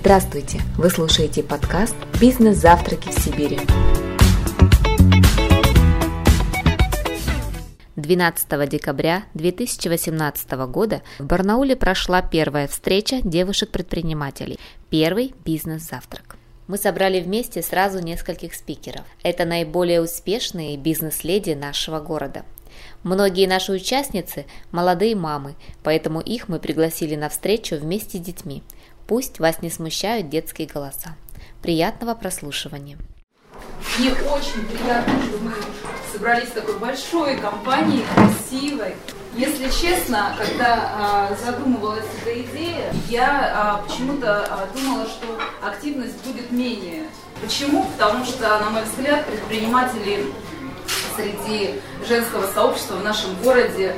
Здравствуйте! Вы слушаете подкаст «Бизнес-завтраки в Сибири». 12 декабря 2018 года в Барнауле прошла первая встреча девушек-предпринимателей, первый бизнес-завтрак. Мы собрали вместе сразу нескольких спикеров. Это наиболее успешные бизнес-леди нашего города. Многие наши участницы – молодые мамы, поэтому их мы пригласили на встречу вместе с детьми – Пусть вас не смущают детские голоса. Приятного прослушивания. Мне очень приятно, что мы собрались в такой большой компании, красивой. Если честно, когда а, задумывалась эта идея, я а, почему-то а, думала, что активность будет менее. Почему? Потому что, на мой взгляд, предприниматели среди женского сообщества в нашем городе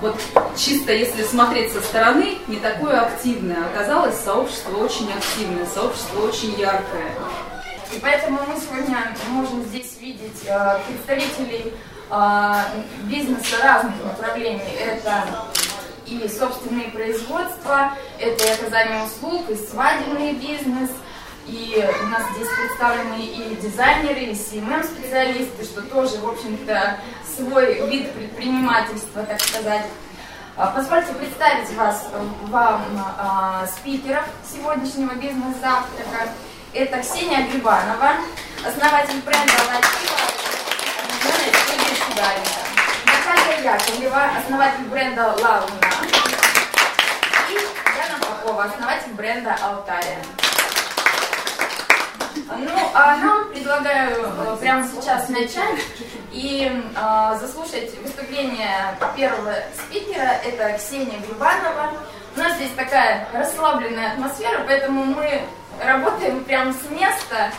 вот чисто если смотреть со стороны, не такое активное. Оказалось, сообщество очень активное, сообщество очень яркое. И поэтому мы сегодня можем здесь видеть э, представителей э, бизнеса разных направлений. Это и собственные производства, это и оказание услуг, и свадебный бизнес, и у нас здесь представлены и дизайнеры, и CMM-специалисты, что тоже, в общем-то, свой вид предпринимательства, так сказать. А, позвольте представить вас, вам а, спикеров сегодняшнего бизнес-завтрака. Это Ксения Грибанова, основатель бренда «Латива». Наталья Яковлева, основатель бренда «Лауна». И Яна Попова, основатель бренда «Алтария». Ну, а нам предлагаю э, прямо сейчас начать и э, заслушать выступление первого спикера. Это Ксения Грибанова. У нас здесь такая расслабленная атмосфера, поэтому мы работаем прямо с места,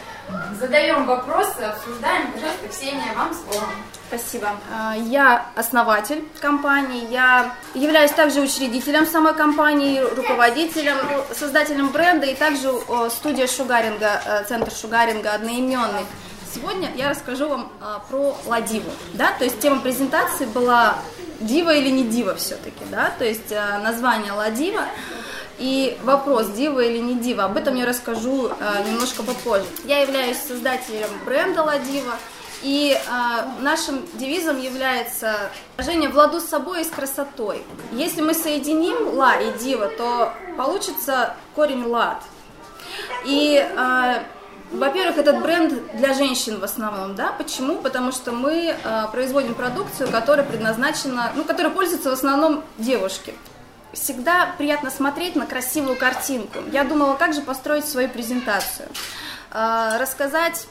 задаем вопросы, обсуждаем. Пожалуйста, Ксения, вам слово. Спасибо. А, я основатель компании, я являюсь также учредителем самой компании, руководителем, создателем бренда и также студия шугаринга, э, центр шугаринга одноименный. Сегодня я расскажу вам а, про Ладиву, да, то есть тема презентации была дива или не дива все-таки, да, то есть а, название Ладива и вопрос, дива или не дива, об этом я расскажу немножко попозже. Я являюсь создателем бренда Ладива, и э, нашим девизом является выражение в ладу с собой и с красотой. Если мы соединим ла и дива, то получится корень лад. И, э, во-первых, этот бренд для женщин в основном, да? Почему? Потому что мы э, производим продукцию, которая предназначена, ну, которая пользуются в основном девушки. Всегда приятно смотреть на красивую картинку. Я думала, как же построить свою презентацию. Э, рассказать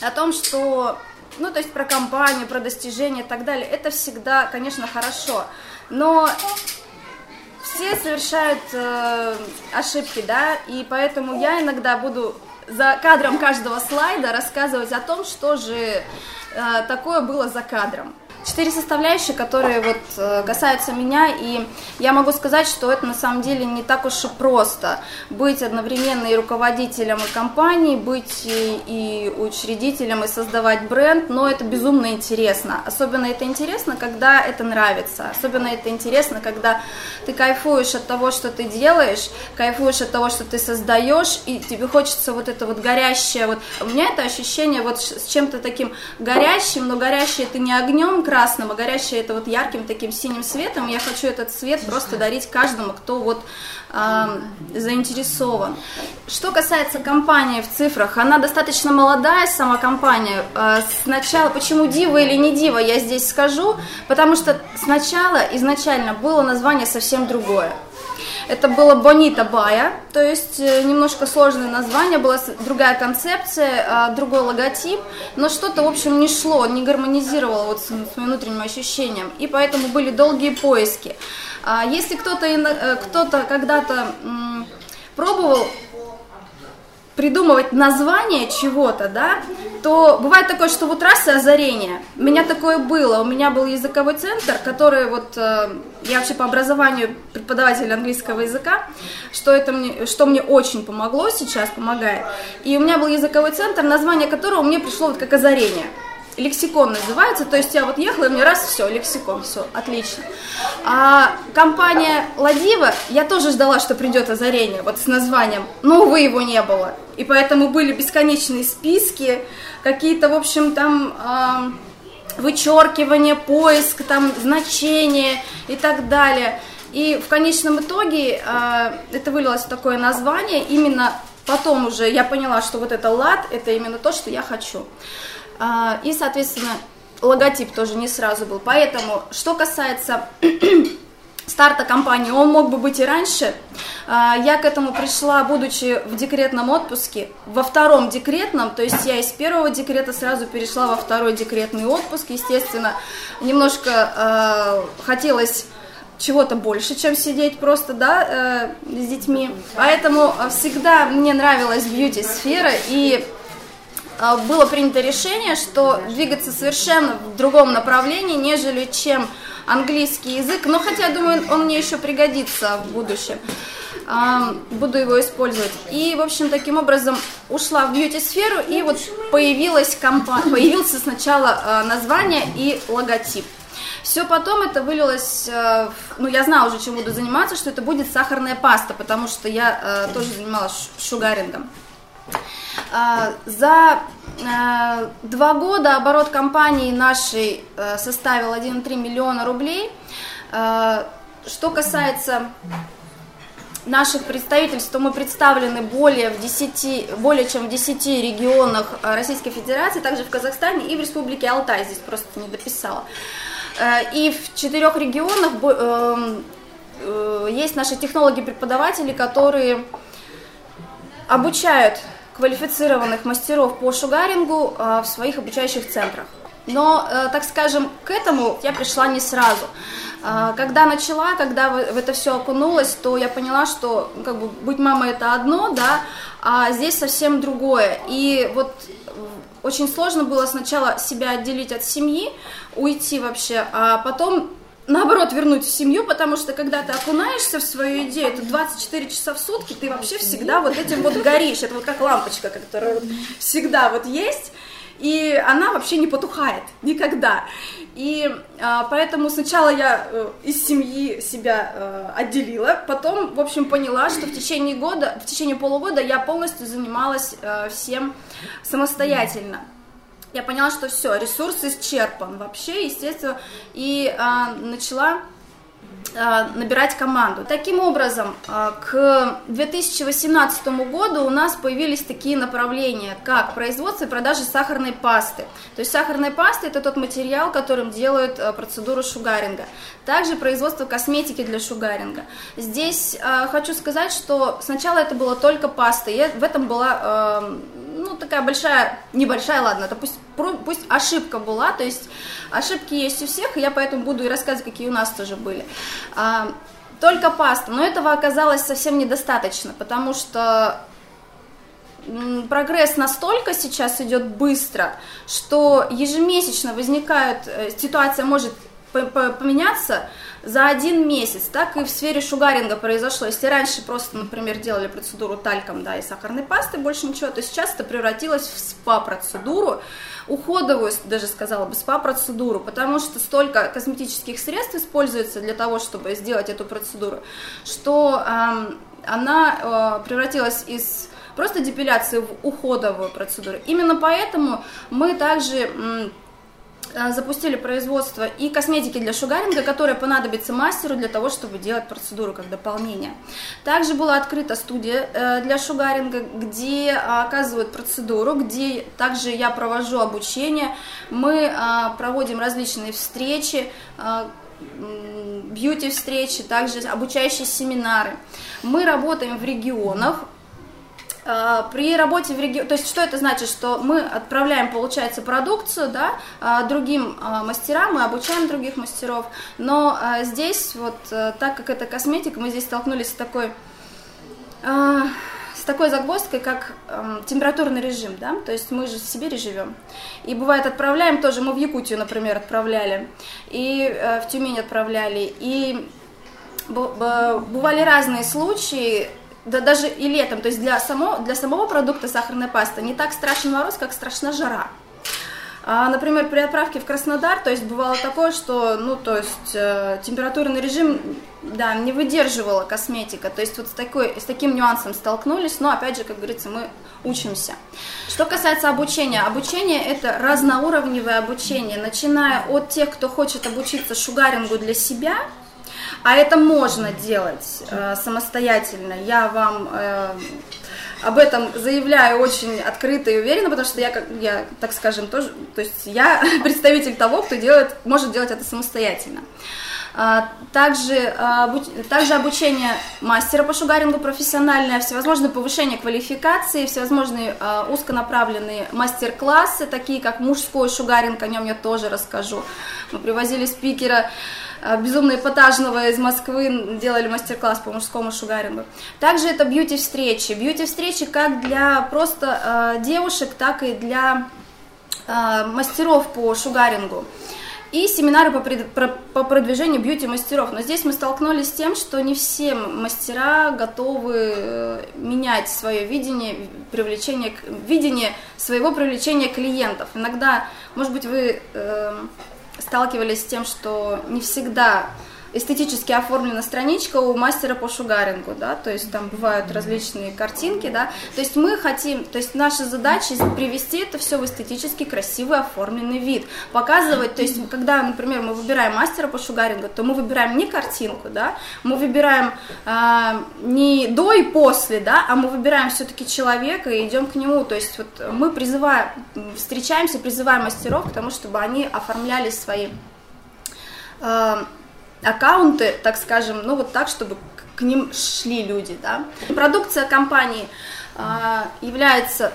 о том, что, ну, то есть про компанию, про достижения и так далее, это всегда, конечно, хорошо, но все совершают э, ошибки, да, и поэтому я иногда буду за кадром каждого слайда рассказывать о том, что же э, такое было за кадром четыре составляющие, которые вот э, касаются меня, и я могу сказать, что это на самом деле не так уж и просто. Быть одновременно и руководителем и компании, быть и, и учредителем и создавать бренд, но это безумно интересно. Особенно это интересно, когда это нравится, особенно это интересно, когда ты кайфуешь от того, что ты делаешь, кайфуешь от того, что ты создаешь, и тебе хочется вот это вот горящее, вот. У меня это ощущение вот с чем-то таким горящим, но горящее это не огнем, красным, а горящее это вот ярким таким синим светом. Я хочу этот свет просто дарить каждому, кто вот э, заинтересован. Что касается компании в цифрах, она достаточно молодая, сама компания. Э, сначала, почему Дива или не Дива, я здесь скажу, потому что сначала, изначально было название совсем другое. Это было Бонита Бая, то есть э, немножко сложное название, была другая концепция, а, другой логотип, но что-то, в общем, не шло, не гармонизировало вот с, с моим внутренним ощущением, и поэтому были долгие поиски. А если кто-то э, кто-то когда-то пробовал придумывать название чего-то, да, то бывает такое, что вот раз и озарение. У меня такое было. У меня был языковой центр, который вот э, я вообще по образованию преподаватель английского языка, что это мне, что мне очень помогло сейчас, помогает. И у меня был языковой центр, название которого мне пришло вот как озарение. Лексикон называется, то есть я вот ехала, и мне раз, все, лексикон, все, отлично. А компания Ладива, я тоже ждала, что придет озарение, вот с названием, но, увы, его не было. И поэтому были бесконечные списки, какие-то, в общем, там... Э, вычеркивание, поиск, там, значение и так далее. И в конечном итоге э, это вылилось в такое название. Именно потом уже я поняла, что вот это лад, это именно то, что я хочу. Э, и, соответственно, логотип тоже не сразу был. Поэтому, что касается старта компании, он мог бы быть и раньше. А, я к этому пришла, будучи в декретном отпуске, во втором декретном, то есть я из первого декрета сразу перешла во второй декретный отпуск. Естественно, немножко э, хотелось чего-то больше, чем сидеть просто, да, э, с детьми. Поэтому всегда мне нравилась бьюти-сфера, и было принято решение, что двигаться совершенно в другом направлении, нежели чем английский язык. Но хотя, думаю, он мне еще пригодится в будущем. Э, буду его использовать. И, в общем, таким образом ушла в бьюти-сферу, и вот появилась компания, появился сначала э, название и логотип. Все потом это вылилось, ну, я знала уже, чем буду заниматься, что это будет сахарная паста, потому что я тоже занималась шугарингом. Э, за два года оборот компании нашей составил 1,3 миллиона рублей. Что касается наших представительств, то мы представлены более, в 10, более чем в 10 регионах Российской Федерации, также в Казахстане и в Республике Алтай, здесь просто не дописала. Э, и в четырех регионах э, есть наши технологи-преподаватели, которые обучают квалифицированных мастеров по шугарингу э, в своих обучающих центрах. Но, так скажем, к этому я пришла не сразу. Когда начала, когда в это все окунулась, то я поняла, что ну, как бы быть мамой это одно, да, а здесь совсем другое. И вот очень сложно было сначала себя отделить от семьи, уйти вообще, а потом наоборот вернуть в семью, потому что когда ты окунаешься в свою идею, это 24 часа в сутки, ты вообще всегда вот этим вот горишь, это вот как лампочка, которая всегда вот есть, и она вообще не потухает никогда. И а, поэтому сначала я э, из семьи себя э, отделила, потом, в общем, поняла, что в течение года, в течение полугода я полностью занималась э, всем самостоятельно. Я поняла, что все, ресурс исчерпан вообще, естественно, и а, начала Э, набирать команду. Таким образом, э, к 2018 году у нас появились такие направления, как производство и продажа сахарной пасты. То есть сахарная паста – это тот материал, которым делают э, процедуру шугаринга. Также производство косметики для шугаринга. Здесь хочу сказать, что сначала это было только паста, и в этом была ну, такая большая, небольшая, ладно, это пусть, ошибка была, то есть ошибки есть у всех, и я поэтому буду и рассказывать, какие у нас тоже были. А, только паста, но этого оказалось совсем недостаточно, потому что прогресс настолько сейчас идет быстро, что ежемесячно возникают, э, ситуация может поменяться, за один месяц. Так и в сфере шугаринга произошло. Если раньше просто, например, делали процедуру тальком да, и сахарной пастой, больше ничего, то сейчас это превратилось в СПА-процедуру, уходовую, даже сказала бы, СПА-процедуру, потому что столько косметических средств используется для того, чтобы сделать эту процедуру, что э, она э, превратилась из просто депиляции в уходовую процедуру. Именно поэтому мы также Э, запустили производство и косметики для шугаринга, которая понадобится мастеру для того, чтобы делать процедуру как дополнение. Также была открыта студия э, для шугаринга, где оказывают процедуру, где также я провожу обучение. Мы э, проводим различные встречи, бьюти-встречи, также обучающие семинары. Мы работаем в регионах, а, при работе в регионе, то есть что это значит, что мы отправляем, получается, продукцию, да, а, другим а, мастерам, мы обучаем других мастеров, но здесь вот, э, так как это косметика, мы здесь столкнулись с такой, с такой загвоздкой, как эм, температурный режим, да, то есть мы же в Сибири живем, и бывает отправляем тоже, мы в Якутию, например, отправляли, и э, в Тюмень отправляли, и бывали разные случаи, да даже и летом, то есть для, само, для самого продукта сахарная паста не так страшен мороз, как страшна жара. А, например, при отправке в Краснодар, то есть бывало такое, что, ну, то есть э, температурный режим, да, не выдерживала косметика, то есть вот с, такой, с таким нюансом столкнулись, но, опять же, как говорится, мы учимся. Что касается обучения, обучение это разноуровневое обучение, начиная от тех, кто хочет обучиться шугарингу для себя, а это можно делать э, самостоятельно. Я вам э, об этом заявляю очень открыто и уверенно, потому что я, как я, так скажем, тоже, то есть я представитель того, кто делает, может делать это самостоятельно. А, также, а, также обучение мастера по шугарингу профессиональное, всевозможные повышения квалификации, всевозможные а, узконаправленные мастер-классы, такие как мужской шугаринг, о нем я тоже расскажу. Мы привозили спикера Э, безумно эпатажного из Москвы делали мастер-класс по мужскому шугарингу. Также это бьюти-встречи. Бьюти-встречи как для просто э, девушек, так и для э, мастеров по шугарингу. И семинары по, пред, по продвижению бьюти-мастеров. Но здесь мы столкнулись с тем, что не все мастера готовы э, менять свое видение, привлечение, видение своего привлечения клиентов. Иногда, может быть, вы... Э, сталкивались с тем, что не всегда эстетически оформлена страничка у мастера по шугарингу, да, то есть там бывают различные картинки, да, то есть мы хотим, то есть наша задача привести это все в эстетически красивый оформленный вид, показывать, то есть когда, например, мы выбираем мастера по шугарингу, то мы выбираем не картинку, да, мы выбираем э, не до и после, да, а мы выбираем все-таки человека и идем к нему, то есть вот мы призываем, встречаемся, призываем мастеров к тому, чтобы они оформляли свои э, аккаунты, так скажем, ну вот так, чтобы к ним шли люди, да. Продукция компании а, является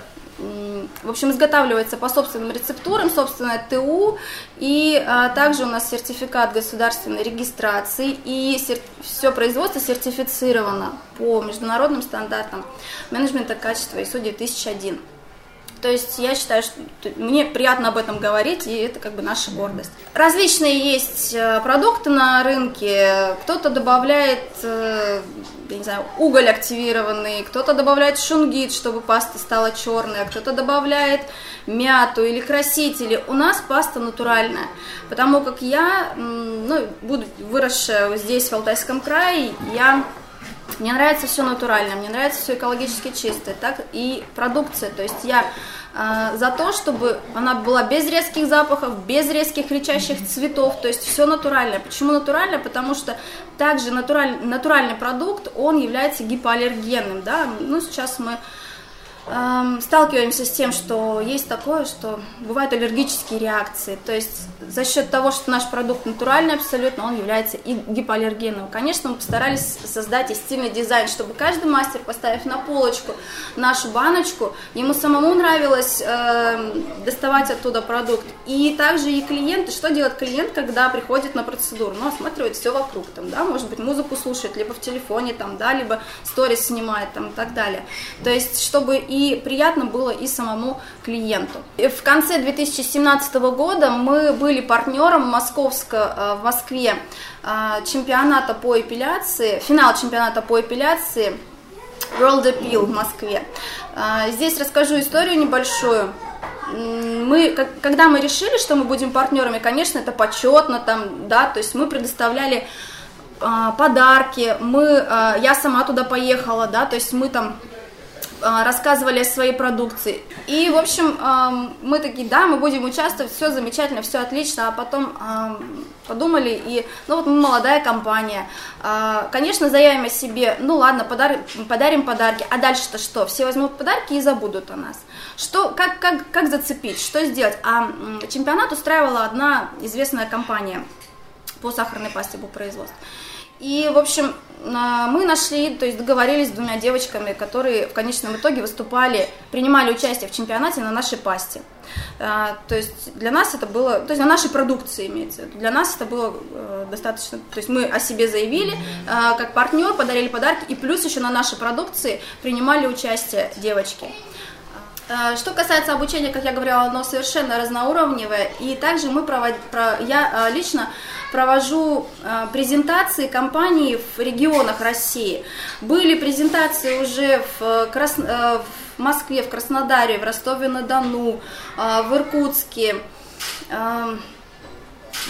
в общем, изготавливается по собственным рецептурам, собственное ТУ, и а, также у нас сертификат государственной регистрации, и сер... все производство сертифицировано по международным стандартам менеджмента качества ISO 2001. То есть я считаю, что мне приятно об этом говорить, и это как бы наша гордость. Различные есть э, продукты на рынке. Кто-то добавляет, э, я не знаю, уголь активированный, кто-то добавляет шунгит, чтобы паста стала черная, кто-то добавляет мяту или красители. У нас паста натуральная, потому как я, ну, буду выросшая здесь, в Алтайском крае, я мне нравится все натурально, мне нравится все экологически чистое, так и продукция. То есть я э, за то, чтобы она была без резких запахов, без резких кричащих цветов, то есть все натуральное. Почему натурально? Потому что также натураль, натуральный продукт, он является гипоаллергенным, да. Ну, сейчас мы сталкиваемся с тем, что есть такое, что бывают аллергические реакции. То есть за счет того, что наш продукт натуральный абсолютно, он является и гипоаллергенным. Конечно, мы постарались создать и стильный дизайн, чтобы каждый мастер, поставив на полочку нашу баночку, ему самому нравилось э, доставать оттуда продукт. И также и клиенты, что делает клиент, когда приходит на процедуру? Ну, осматривает все вокруг, там, да, может быть, музыку слушает, либо в телефоне, там, да, либо сторис снимает, там, и так далее. То есть, чтобы и приятно было и самому клиенту. В конце 2017 года мы были партнером московско, э, в Москве э, чемпионата по эпиляции, финал чемпионата по эпиляции World Appeal в Москве. Э, здесь расскажу историю небольшую мы, когда мы решили, что мы будем партнерами, конечно, это почетно, там, да, то есть мы предоставляли подарки, мы, я сама туда поехала, да, то есть мы там рассказывали о своей продукции. И, в общем, мы такие, да, мы будем участвовать, все замечательно, все отлично, а потом подумали, и, ну вот мы молодая компания, а, конечно, заявим о себе, ну ладно, подарим, подарим подарки, а дальше-то что? Все возьмут подарки и забудут о нас. Что, как, как, как зацепить, что сделать? А чемпионат устраивала одна известная компания по сахарной пасте, по производству. И, в общем, а, мы нашли, то есть договорились с двумя девочками, которые в конечном итоге выступали, принимали участие в чемпионате на нашей пасте. А, то есть для нас это было, то есть на нашей продукции имеется, для нас это было э, достаточно, то есть мы о себе заявили как партнер, подарили подарки, и плюс еще на нашей продукции принимали участие девочки. Что касается обучения, как я говорила, оно совершенно разноуровневое, и также мы провод... я лично провожу а, презентации компаний в регионах России. Были презентации уже в, Крас... Э, в Москве, в Краснодаре, в Ростове-на-Дону, в Иркутске,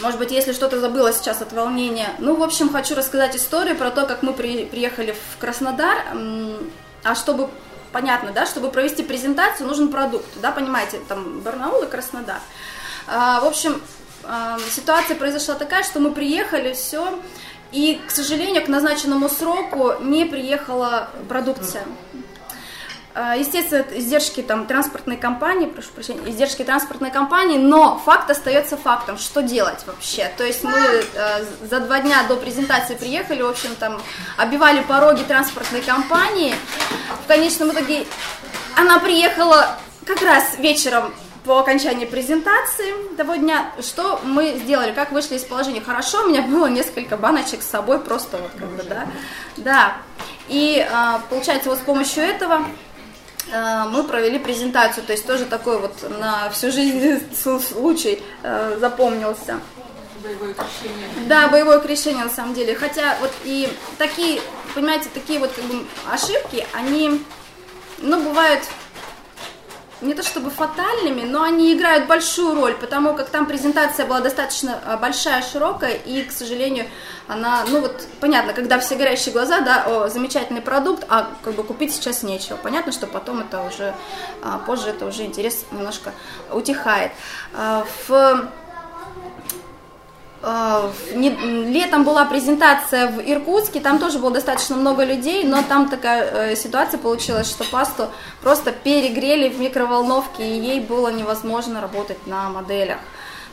может быть, если что-то забыла сейчас от волнения. Ну, в общем, хочу рассказать историю про то, как мы при, приехали в Краснодар. А чтобы понятно, да, чтобы провести презентацию, нужен продукт, да, понимаете, там Барнаул и Краснодар. А, в общем, а, ситуация произошла такая, что мы приехали, все, и, к сожалению, к назначенному сроку не приехала продукция. А, естественно, издержки там, транспортной компании, прошу прощения, издержки транспортной компании, но факт остается фактом, что делать вообще. То есть мы э, за два дня до презентации приехали, в общем, там, обивали пороги транспортной компании. В конечном итоге она приехала как раз вечером по окончании презентации того дня, что мы сделали, как вышли из положения. Хорошо, у меня было несколько баночек с собой, просто вот как бы, да, да. И э, получается, вот с помощью этого мы провели презентацию, то есть тоже такой вот на всю жизнь случай э, запомнился. Боевое крещение. Да, боевое крещение на самом деле. Хотя вот и такие, понимаете, такие вот как бы ошибки, они, ну, бывают не то чтобы фатальными, но они играют большую роль, потому как там презентация была достаточно а, большая, широкая, и, к сожалению, она, ну вот, понятно, когда все горящие глаза, да, о, замечательный продукт, а как бы купить сейчас нечего. Понятно, что потом это уже, а, позже это уже интерес немножко утихает. А, в летом была презентация в Иркутске, там тоже было достаточно много людей, но там такая э, ситуация получилась, что пасту просто перегрели в микроволновке, и ей было невозможно работать на моделях.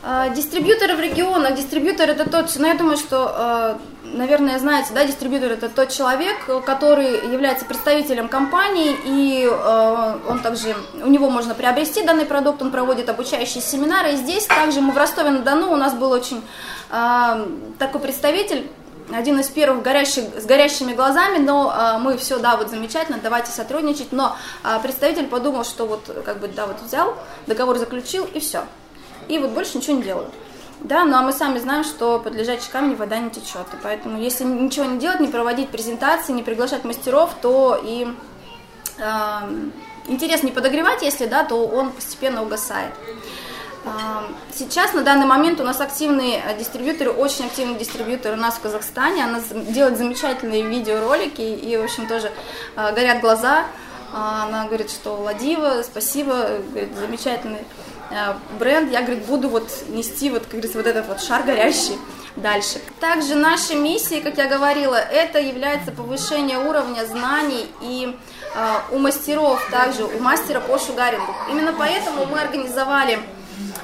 Э, дистрибьюторы в регионах, дистрибьютор это тот, ну я думаю, что, наверное, знаете, да, дистрибьютор это тот человек, который является представителем компании, и он также, у него можно приобрести данный продукт, он проводит обучающие семинары, и здесь также мы в Ростове-на-Дону, у нас был очень такой представитель, один из первых горящих, с горящими глазами, но а, мы все, да, вот замечательно, давайте сотрудничать, но а, представитель подумал, что вот, как бы, да, вот взял, договор заключил и все. И вот больше ничего не делают. Да, ну а мы сами знаем, что под лежачий камень вода не течет. И поэтому, если ничего не делать, не проводить презентации, не приглашать мастеров, то и э, интерес не подогревать, если да, то он постепенно угасает. Сейчас, на данный момент, у нас активные э, дистрибьюторы, очень активный дистрибьютор у нас в Казахстане. Она делает замечательные видеоролики, и, в общем, тоже э, горят глаза. А, она говорит, что Ладива, спасибо, говорит, замечательный э, бренд. Я, говорит, буду вот нести вот, как говорится, вот этот вот шар горящий дальше. Также нашей миссией, как я говорила, это является повышение уровня знаний и э, у мастеров, также у мастера по шугарингу. Именно поэтому мы организовали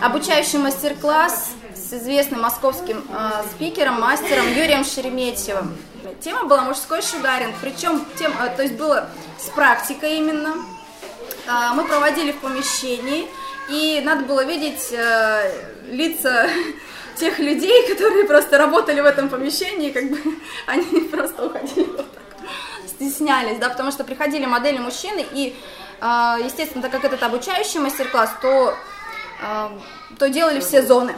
обучающий мастер-класс с известным московским э, спикером, мастером Юрием Шереметьевым. Тема была мужской шугаринг, причем тем, э, то есть было с практикой именно. Э, мы проводили в помещении, и надо было видеть э, лица тех людей, которые просто работали в этом помещении, как бы они просто уходили вот так, стеснялись, да, потому что приходили модели мужчины, и, естественно, так как это обучающий мастер-класс, то то делали все зоны.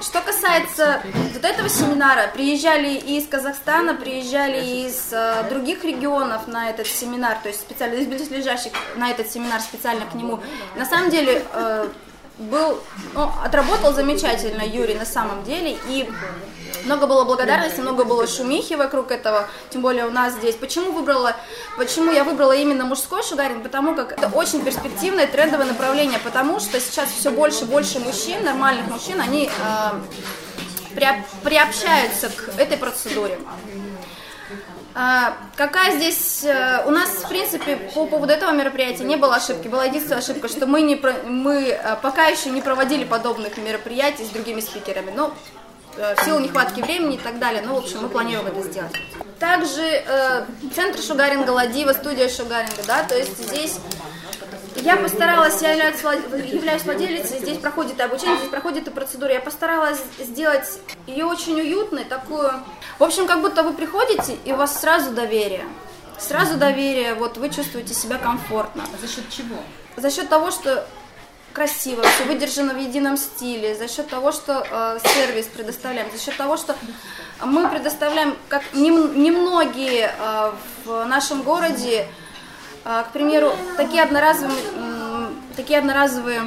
Что касается вот этого семинара, приезжали из Казахстана, приезжали из э, других регионов на этот семинар, то есть специально из близлежащих на этот семинар специально к нему. На самом деле э, был, ну, отработал замечательно Юрий на самом деле, и много было благодарности, много было шумихи вокруг этого, тем более у нас здесь. Почему выбрала, почему я выбрала именно мужской шугаринг? Потому как это очень перспективное трендовое направление, потому что сейчас все больше и больше мужчин, нормальных мужчин, они э, приобщаются к этой процедуре. А, какая здесь... Э, у нас, в принципе, по поводу этого мероприятия не было ошибки. Была единственная ошибка, что мы, не, мы э, пока еще не проводили подобных мероприятий с другими спикерами. Но э, в силу нехватки времени и так далее. Ну, в общем, мы планируем это сделать. Также э, центр шугаринга Ладива, студия шугаринга, да, то есть здесь я постаралась, я являюсь, являюсь владелицей, здесь проходит и обучение, здесь проходит и процедура. Я постаралась сделать ее очень уютной, такую... В общем, как будто вы приходите, и у вас сразу доверие. Сразу доверие, вот вы чувствуете себя комфортно. А за счет чего? За счет того, что красиво, все выдержано в едином стиле, за счет того, что э, сервис предоставляем, за счет того, что мы предоставляем, как немногие э, в нашем городе, к примеру, такие одноразовые, такие одноразовые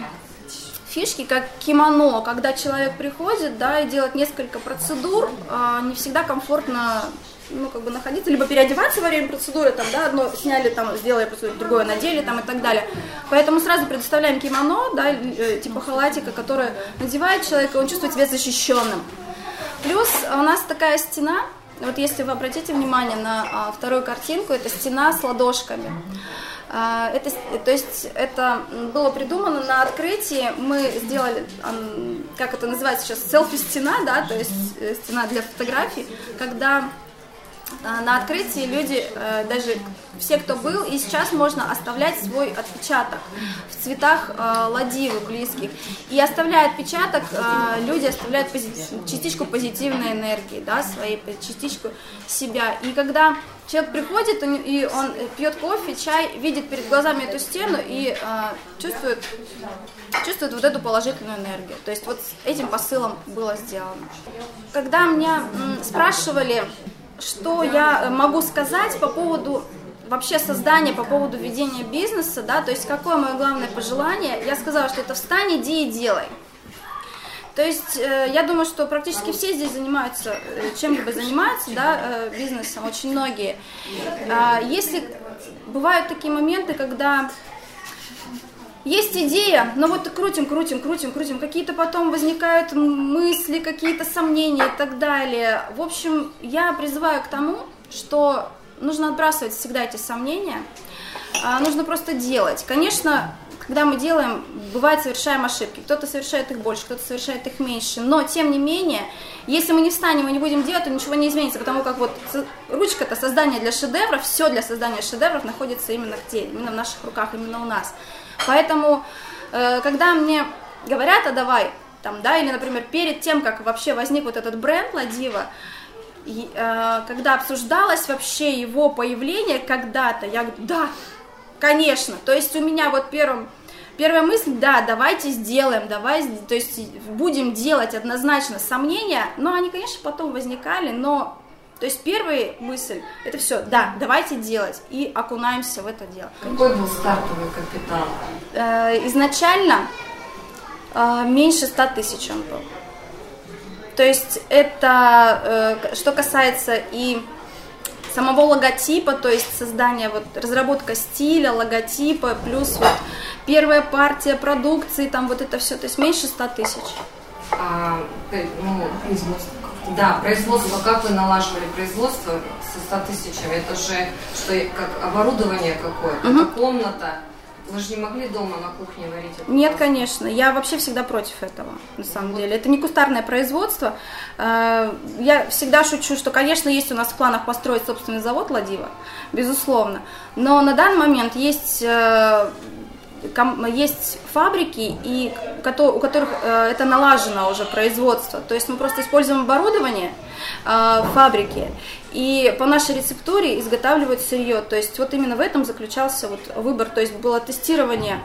фишки, как кимоно, когда человек приходит, да, и делает несколько процедур, а, не всегда комфортно ну, как бы находиться, либо переодеваться во время процедуры, там, да, одно сняли, там, сделали процедуру, другое надели, там, и так далее. Поэтому сразу предоставляем кимоно, да, э, типа халатика, которое надевает человек, и он чувствует себя защищенным. Плюс у нас такая стена, вот если вы обратите внимание на а, вторую картинку, это стена с ладошками. А, это, то есть это было придумано на открытии. Мы сделали, как это называется сейчас, селфи-стена, да, то есть э, стена для фотографий, когда на открытии люди, э, даже все, кто был, и сейчас можно оставлять свой отпечаток в цветах э, ладивы близких. И оставляя отпечаток, э, люди оставляют частичку позитивной энергии, да, своей частичку себя. И когда человек приходит, и он пьет кофе, чай, видит перед глазами эту стену и чувствует, чувствует вот эту положительную энергию. То есть вот этим посылом было сделано. Когда меня спрашивали, что я э, могу сказать по поводу вообще создания, по поводу ведения бизнеса, да, то есть какое мое главное пожелание, я сказала, что это встань, иди и делай. То есть э, я думаю, что практически все здесь занимаются, э, чем-либо занимаются, да, бизнесом, очень многие. Э, если бывают такие моменты, когда есть идея, но вот крутим, крутим, крутим, крутим, какие-то потом возникают мысли, какие-то сомнения и так далее. В общем, я призываю к тому, что нужно отбрасывать всегда эти сомнения, а нужно просто делать. Конечно, когда мы делаем, бывает совершаем ошибки. Кто-то совершает их больше, кто-то совершает их меньше. Но, тем не менее, если мы не встанем и не будем делать, то ничего не изменится, потому как вот ручка-то создание для шедевров, все для создания шедевров находится именно где? Именно в наших руках, именно у нас. Поэтому, э, когда мне говорят, а давай, там, да, или, например, перед тем, как вообще возник вот этот бренд Ладива, и, э, когда обсуждалось вообще его появление когда-то, я говорю, да, конечно. То есть у меня вот первым, первая мысль, да, давайте сделаем, давай, то есть будем делать однозначно сомнения, но они, конечно, потом возникали, но то есть первая мысль, это все, да, давайте делать и окунаемся в это дело. Какой был стартовый капитал? Э, изначально э, меньше 100 тысяч он был. То есть это, э, что касается и самого логотипа, то есть создание, вот разработка стиля, логотипа, плюс вот первая партия продукции, там вот это все, то есть меньше 100 тысяч. А, ну, да, производство, как вы налаживали производство со 100 тысячами? Это же что, как оборудование какое-то, угу. комната. Вы же не могли дома на кухне варить это? Нет, конечно. Я вообще всегда против этого, на самом деле. Это не кустарное производство. Э, я всегда шучу, что, конечно, есть у нас в планах построить собственный завод Ладива, безусловно. Но на данный момент есть э, есть фабрики, и, у которых э, это налажено уже производство. То есть мы просто используем оборудование э, фабрики, и по нашей рецептуре изготавливают сырье. То есть вот именно в этом заключался вот выбор. То есть было тестирование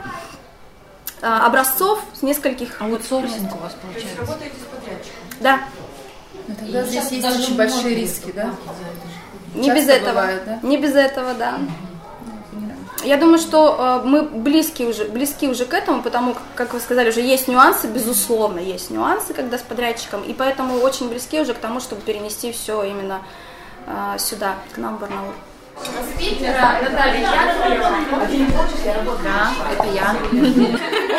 э, образцов с нескольких... Аутсорсинг у вас получается? То есть работаете с подрядчиком? Да. Но тогда и здесь есть очень большие риски, да? Не без этого. Бывает, да? Не без этого, да. Я думаю, что э, мы близки уже, близки уже к этому, потому как вы сказали, уже есть нюансы, безусловно, есть нюансы, когда с подрядчиком, и поэтому очень близки уже к тому, чтобы перенести все именно э, сюда, к нам в Барнаул. Питера Наталья Да, это я.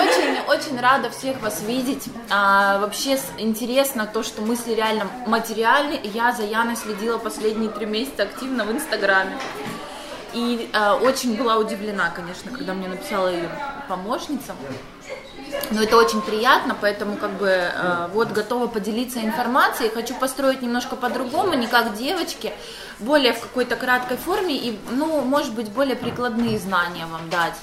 Очень, очень рада всех вас видеть. А, вообще интересно то, что мысли реально материальны. Я за Яной следила последние три месяца активно в Инстаграме. И э, очень была удивлена, конечно, когда мне написала ее помощница. Но это очень приятно, поэтому как бы э, вот готова поделиться информацией. Хочу построить немножко по-другому, не как девочки, более в какой-то краткой форме и, ну, может быть, более прикладные знания вам дать.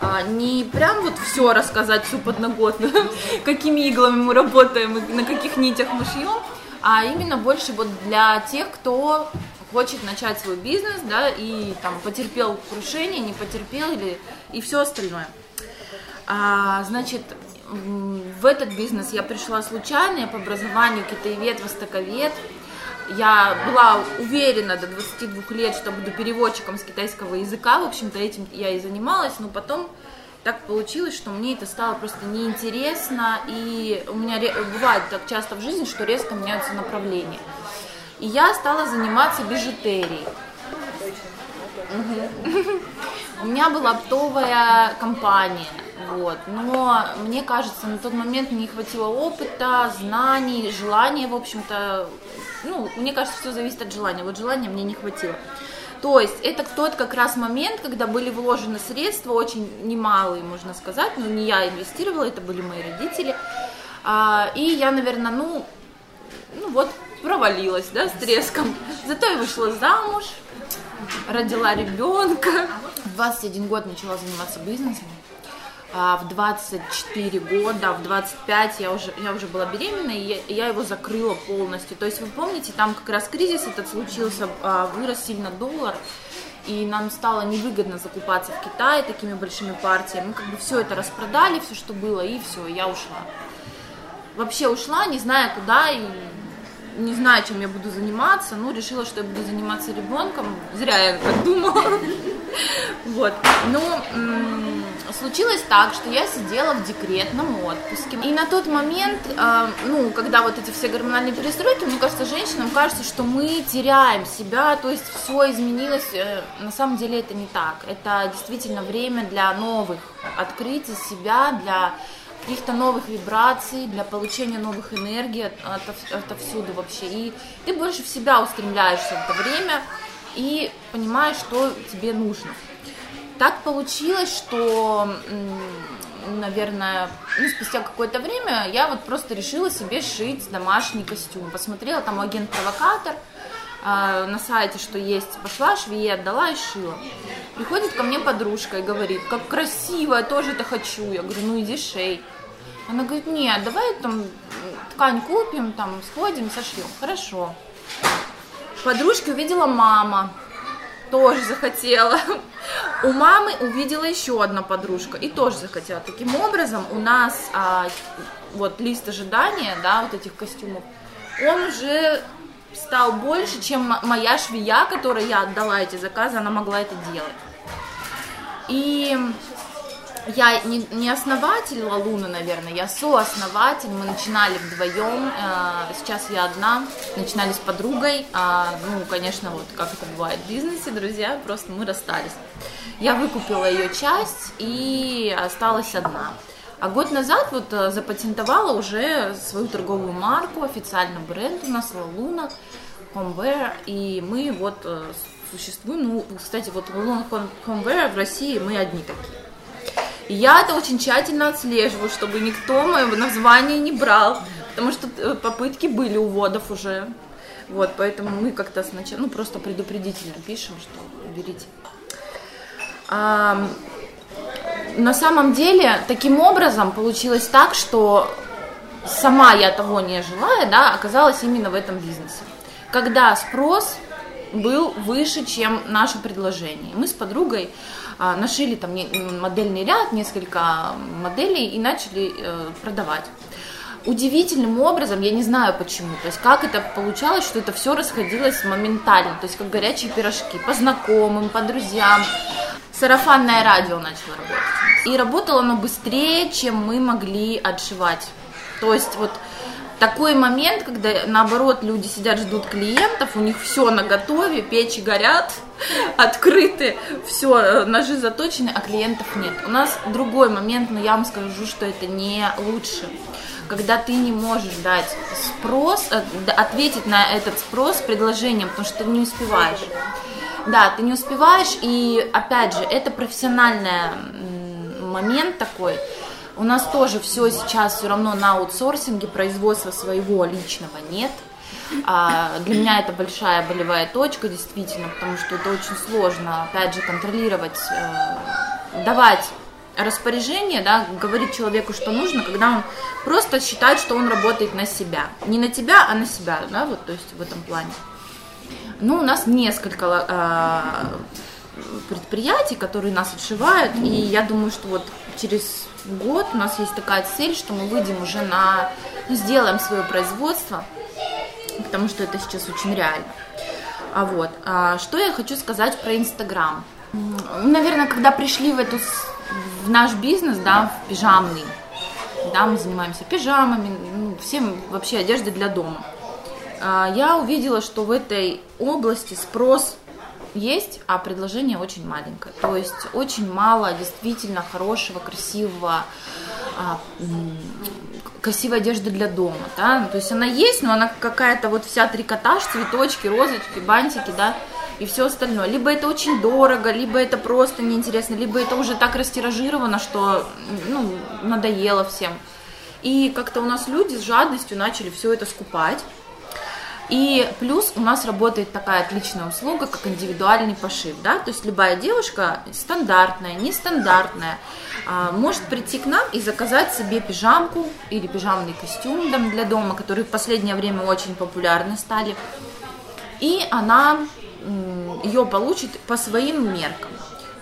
А, не прям вот все рассказать, всю подноготную, какими иглами мы работаем, на каких нитях мы шьем, а именно больше вот для тех, кто хочет начать свой бизнес, да, и там потерпел крушение, не потерпел или и все остальное. А, значит, в этот бизнес я пришла случайно, я по образованию китаевед, востоковед. Я была уверена до 22 лет, что буду переводчиком с китайского языка, в общем-то этим я и занималась, но потом так получилось, что мне это стало просто неинтересно, и у меня бывает так часто в жизни, что резко меняются направления. И я стала заниматься бижутерией. У меня была оптовая компания, вот, но мне кажется, на тот момент не хватило опыта, знаний, желания, в общем-то, ну, мне кажется, все зависит от желания, вот желания мне не хватило. То есть это тот как раз момент, когда были вложены средства, очень немалые, можно сказать, но не я инвестировала, это были мои родители. А, и я, наверное, ну, ну вот провалилась, да, с треском. Зато я вышла замуж, родила ребенка. В 21 год начала заниматься бизнесом а в 24 года, в 25 я уже, я уже была беременна, и я, я его закрыла полностью. То есть вы помните, там как раз кризис этот случился, а, вырос сильно доллар, и нам стало невыгодно закупаться в Китае такими большими партиями. Мы как бы все это распродали, все, что было, и все, я ушла. Вообще ушла, не зная куда, и не знаю, чем я буду заниматься, ну, решила, что я буду заниматься ребенком. Зря я так думала. Вот. Но случилось так, что я сидела в декретном отпуске. И на тот момент, э, ну, когда вот эти все гормональные перестройки, мне кажется, женщинам кажется, что мы теряем себя, то есть все изменилось. Э, на самом деле это не так. Это действительно время для новых открытий себя, для каких-то новых вибраций, для получения новых энергий от, от, отовсюду вообще. И ты больше в себя устремляешься в это время и понимаешь, что тебе нужно. Так получилось, что, наверное, ну, спустя какое-то время я вот просто решила себе шить домашний костюм. Посмотрела там агент-провокатор, э, на сайте, что есть, пошла швее, отдала и шила. Приходит ко мне подружка и говорит, как красиво, я тоже это хочу. Я говорю, ну иди шей. Она говорит, нет, давай там ткань купим, там сходим, сошьем. Хорошо. Подружки увидела мама, тоже захотела. У мамы увидела еще одна подружка и тоже захотела. Таким образом, у нас а, вот лист ожидания, да, вот этих костюмов, он уже стал больше, чем моя швея, которой я отдала эти заказы, она могла это делать. И я не, не основатель Лалуны, наверное, я сооснователь. Мы начинали вдвоем. Э, сейчас я одна. Начинали с подругой. А, ну, конечно, вот как это бывает в бизнесе, друзья, просто мы расстались. Я выкупила ее часть и осталась одна. А год назад вот э, запатентовала уже свою торговую марку, официальный бренд у нас Лалуна, Homeware, и мы вот э, существуем, ну, кстати, вот Лалуна Homeware в России мы одни такие. Я это очень тщательно отслеживаю, чтобы никто мое название не брал, потому что э, попытки были у водов уже. Вот, поэтому мы как-то сначала, ну, просто предупредительно пишем, что берите. А, на самом деле, таким образом получилось так, что сама я того не желая, да, оказалась именно в этом бизнесе. Когда спрос был выше, чем наше предложение. Мы с подругой нашили там модельный ряд, несколько моделей и начали э, продавать. Удивительным образом, я не знаю почему, то есть как это получалось, что это все расходилось моментально, то есть как горячие пирожки, по знакомым, по друзьям. Сарафанное радио начало работать. И работало оно быстрее, чем мы могли отшивать. То есть вот такой момент, когда наоборот люди сидят, ждут клиентов, у них все на готове, печи горят, открыты, все, э, ножи заточены, а клиентов нет. У нас другой момент, но я вам скажу, что это не лучше. Когда ты не можешь дать спрос, э, ответить на этот спрос предложением, потому что ты не успеваешь. Да, ты не успеваешь, и опять же, это профессиональный момент такой, у нас тоже все сейчас все равно на аутсорсинге, производства своего личного нет. А для меня это большая болевая точка, действительно, потому что это очень сложно, опять же, контролировать, э, давать распоряжение, да, говорить человеку, что нужно, когда он просто считает, что он работает на себя. Не на тебя, а на себя, да, вот, то есть в этом плане. Ну, у нас несколько э, предприятий, которые нас отшивают, и я думаю, что вот через год у нас есть такая цель, что мы выйдем уже на, ну, сделаем свое производство, потому что это сейчас очень реально. А вот, а, что я хочу сказать про Инстаграм. Наверное, когда пришли в эту в в наш бизнес, да, в пижамный, да, мы занимаемся пижамами, ну, всем вообще одеждой для дома. А, я увидела, что в этой области спрос есть, а предложение очень маленькое. То есть очень мало действительно хорошего, красивого, а, красивой одежды для дома, да, то есть она есть, но она какая-то вот вся трикотаж, цветочки, розочки, бантики, да, и все остальное. Либо это очень дорого, либо это просто неинтересно, либо это уже так растиражировано, что, ну, надоело всем. И как-то у нас люди с жадностью начали все это скупать. И плюс у нас работает такая отличная услуга, как индивидуальный пошив, да, то есть любая девушка, стандартная, нестандартная, а, может прийти к нам и заказать себе пижамку или пижамный костюм для дома, которые в последнее время очень популярны стали, и она ее получит по своим меркам.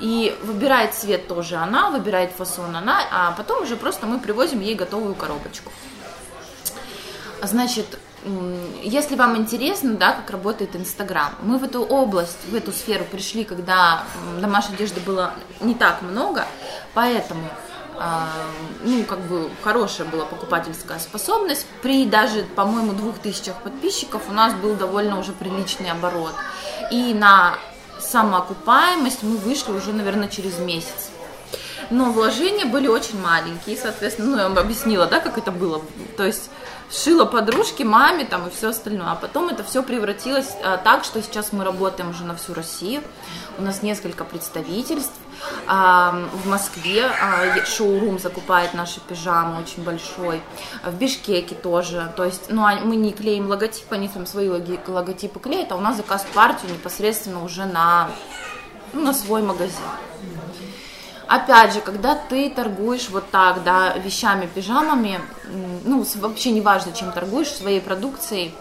И выбирает цвет тоже она, выбирает фасон она, а потом уже просто мы привозим ей готовую коробочку. Значит, если вам интересно, да, как работает Инстаграм, мы в эту область, в эту сферу пришли, когда домашней одежды было не так много, поэтому а, ну, как бы хорошая была покупательская способность. При даже, по-моему, двух тысячах подписчиков у нас был довольно уже приличный оборот. И на самоокупаемость мы вышли уже, наверное, через месяц. Но вложения были очень маленькие, соответственно, ну, я вам объяснила, да, как это было. То есть шила подружке, маме там и все остальное. А потом это все превратилось а, так, что сейчас мы работаем уже на всю Россию. У нас несколько представительств. А, в Москве а, шоурум закупает наши пижамы очень большой. В Бишкеке тоже. То есть, ну, а мы не клеим логотип, они там свои логотипы клеят, а у нас заказ партию непосредственно уже на, ну, на свой магазин. Опять же, когда ты торгуешь вот так, да, вещами, пижамами, ну, вообще не важно, чем торгуешь, своей продукцией,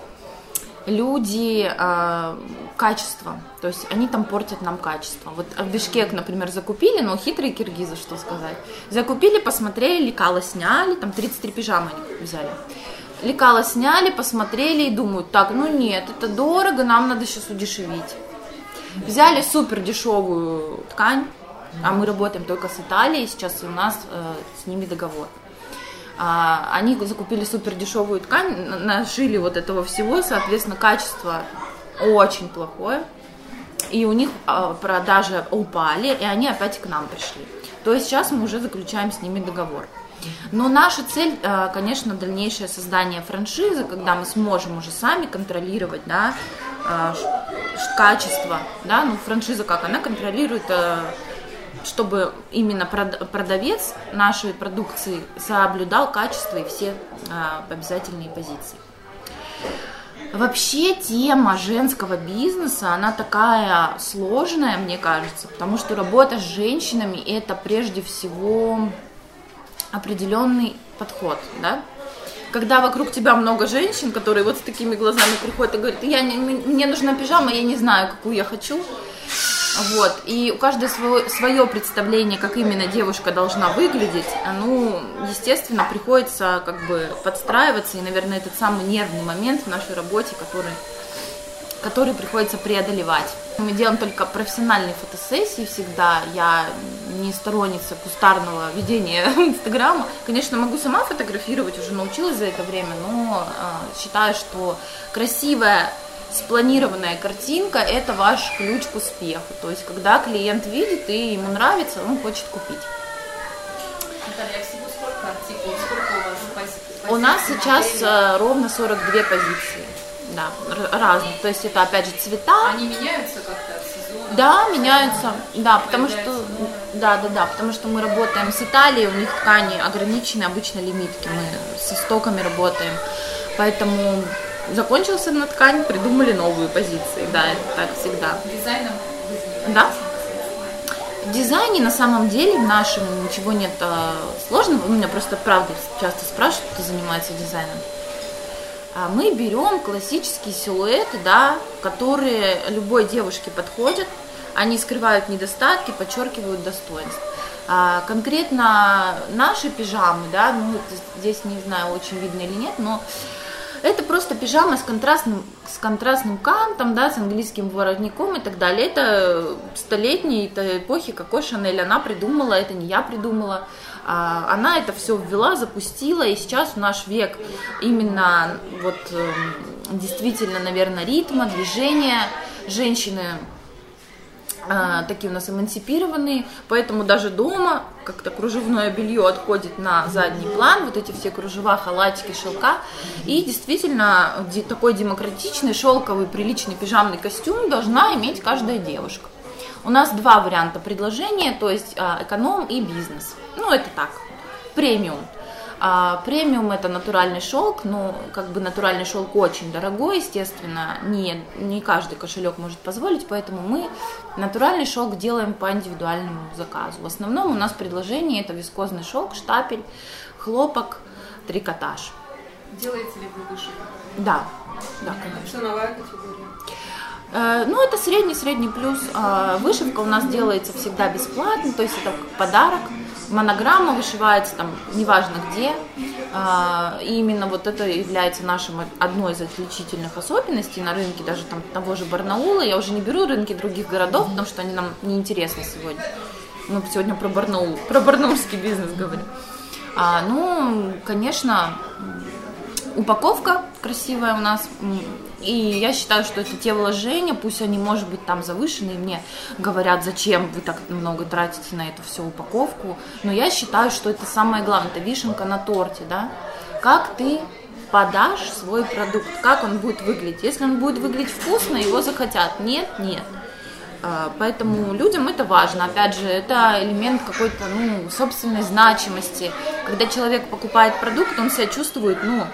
люди э, качество, то есть они там портят нам качество. Вот в Бишкек, например, закупили, но хитрые киргизы, что сказать. Закупили, посмотрели, лекала сняли, там 33 пижамы они взяли. Лекала сняли, посмотрели и думают, так, ну нет, это дорого, нам надо сейчас удешевить. Взяли супер дешевую ткань, а мы работаем только с Италией, сейчас у нас э, с ними договор. А, они закупили супер дешевую ткань, нашили вот этого всего, соответственно, качество очень плохое. И у них а, продажи упали, и они опять к нам пришли. То есть сейчас мы уже заключаем с ними договор. Но наша цель, э, конечно, дальнейшее создание франшизы, когда мы сможем уже сами контролировать да, э, качество. Да? Ну, франшиза как? Она контролирует чтобы именно продавец нашей продукции соблюдал качество и все а, обязательные позиции. Вообще тема женского бизнеса, она такая сложная, мне кажется, потому что работа с женщинами это прежде всего определенный подход, да, когда вокруг тебя много женщин, которые вот с такими глазами приходят и говорят, я не, мне нужна пижама, я не знаю, какую я хочу, вот. И у каждой свое, свое представление, как именно девушка должна выглядеть. Ну, естественно, приходится как бы подстраиваться. И, наверное, этот самый нервный момент в нашей работе, который, который приходится преодолевать. Мы делаем только профессиональные фотосессии всегда. Я не сторонница кустарного ведения Инстаграма. Конечно, могу сама фотографировать, уже научилась за это время, но э, считаю, что красивая спланированная картинка – это ваш ключ к успеху. То есть, когда клиент видит и ему нравится, он хочет купить. Наталья, а всего сколько артикулов, сколько у вас позиций? У нас сейчас модели? Э, ровно 42 позиции. Да, разные. То есть это опять же цвета. Они меняются как-то Да, меняются. Да, потому что да, да, да, потому что мы работаем с Италией, у них ткани ограничены, обычно лимитки, мы со стоками работаем. Поэтому закончился на ткань, придумали новые позиции. Да, это так всегда. Дизайном Да. В дизайне на самом деле в нашем ничего нет а, сложного. Меня просто правда часто спрашивают, кто занимается дизайном. А мы берем классические силуэты, да, которые любой девушке подходят. Они скрывают недостатки, подчеркивают достоинства. А, конкретно наши пижамы, да, ну здесь не знаю, очень видно или нет, но Это просто пижама с контрастным, с контрастным кантом, да, с английским воротником и так далее. Это столетней это эпохи Коко Шанель. Она придумала, это не я придумала. А, она это все ввела, запустила, и сейчас в наш век именно вот эм, действительно, наверное, ритма, движения женщины а, такие у нас эмансипированные, поэтому даже дома как-то кружевное белье отходит на задний план, вот эти все кружева, халатики, шелка, и действительно такой демократичный, шелковый, приличный пижамный костюм должна иметь каждая девушка. У нас два варианта предложения, то есть а, эконом и бизнес. Ну, это так, премиум. А премиум это натуральный шелк, но как бы натуральный шелк очень дорогой, естественно, не, не каждый кошелек может позволить, поэтому мы натуральный шелк делаем по индивидуальному заказу. В основном у нас предложение это вискозный шелк, штапель, хлопок, трикотаж. Делаете ли вы вышивку? Да, да, конечно. Что новая категория? Э, ну, это средний-средний плюс. А, вышивка у нас делается всегда бесплатно, то есть это подарок. Монограмма вышивается там, неважно где. А, и именно вот это является нашим одной из отличительных особенностей на рынке, даже там того же Барнаула. Я уже не беру рынки других городов, потому что они нам не интересны сегодня. Мы сегодня про Барнаул, про барнаульский бизнес говорим. А, ну, конечно, упаковка красивая у нас. И я считаю, что это те вложения, пусть они, может быть, там завышенные, мне говорят, зачем вы так много тратите на эту всю упаковку. Но я считаю, что это самое главное, это вишенка на торте, да. Как ты подашь свой продукт, как он будет выглядеть. Если он будет выглядеть вкусно, его захотят. Нет, нет. А, поэтому людям это важно. Опять же, это элемент какой-то ну, собственной значимости. Когда человек покупает продукт, он себя чувствует, ну,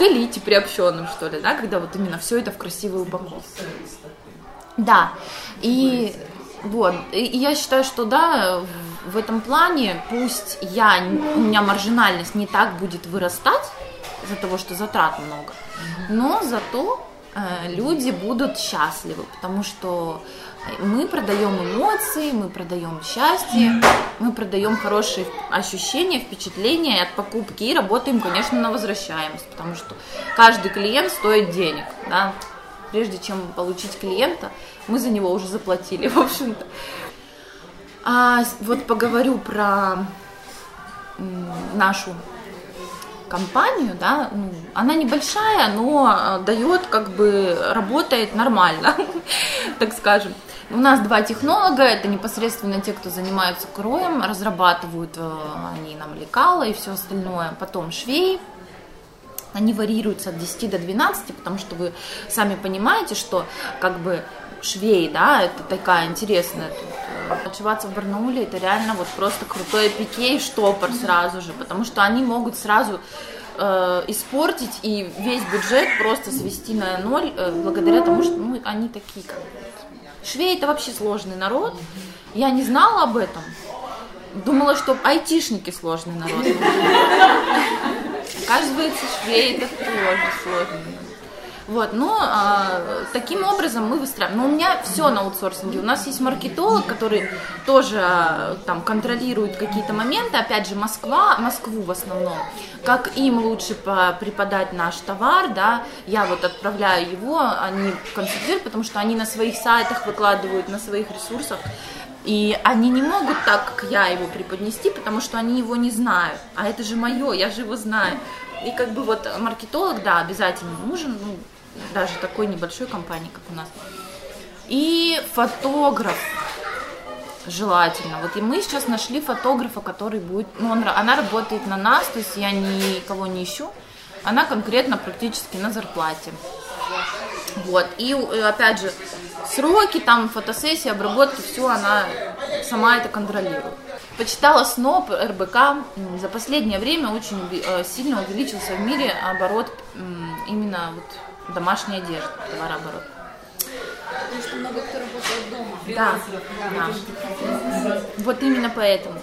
к элите приобщенным, что ли, да, когда вот именно все это в красивой упаковке. Да, и вот, и я считаю, что да, в этом плане, пусть я, у меня маржинальность не так будет вырастать из-за того, что затрат много, но зато э, люди будут счастливы, потому что мы продаем эмоции, мы продаем счастье, мы продаем хорошие ощущения, впечатления от покупки и работаем, конечно, на возвращаемость, потому что каждый клиент стоит денег, да. Прежде чем получить клиента, мы за него уже заплатили, в общем-то. А вот поговорю про нашу компанию, да, ну, она небольшая, но дает, как бы, работает нормально, так скажем. У нас два технолога, это непосредственно те, кто занимаются кроем, разрабатывают э, они нам лекала и все остальное. Потом швей, они варьируются от 10 до 12, потому что вы сами понимаете, что как бы швей, да, это такая интересная тут э, Отшиваться в Барнауле это реально вот просто крутое пике и штопор сразу же, потому что они могут сразу э, испортить и весь бюджет просто свести на ноль э, благодаря тому, что ну, они такие как Швей это вообще сложный народ. Я не знала об этом. Думала, что айтишники сложный народ. Оказывается, швей это тоже сложный вот, но а, таким образом мы выстраиваем. Но у меня все на аутсорсинге. У нас есть маркетолог, который тоже а, там контролирует какие-то моменты. Опять же, Москва, Москву в основном. Как им лучше преподать наш товар, да, я вот отправляю его, они консультируют, потому что они на своих сайтах выкладывают, на своих ресурсах. И они не могут так, как я его преподнести, потому что они его не знают. А это же мое, я же его знаю. И как бы вот маркетолог, да, обязательно нужен, ну, даже такой небольшой компании, как у нас. И фотограф желательно. Вот и мы сейчас нашли фотографа, который будет, ну, он, она работает на нас, то есть я никого не ищу, она конкретно практически на зарплате. Вот, и опять же, сроки, там, фотосессии, обработки, все она сама это контролирует. Почитала СНОП, РБК, за последнее время очень э, сильно увеличился в мире оборот именно вот домашняя одежда, товарооборот. Потому что много кто работает дома. Да, да. Вот именно поэтому.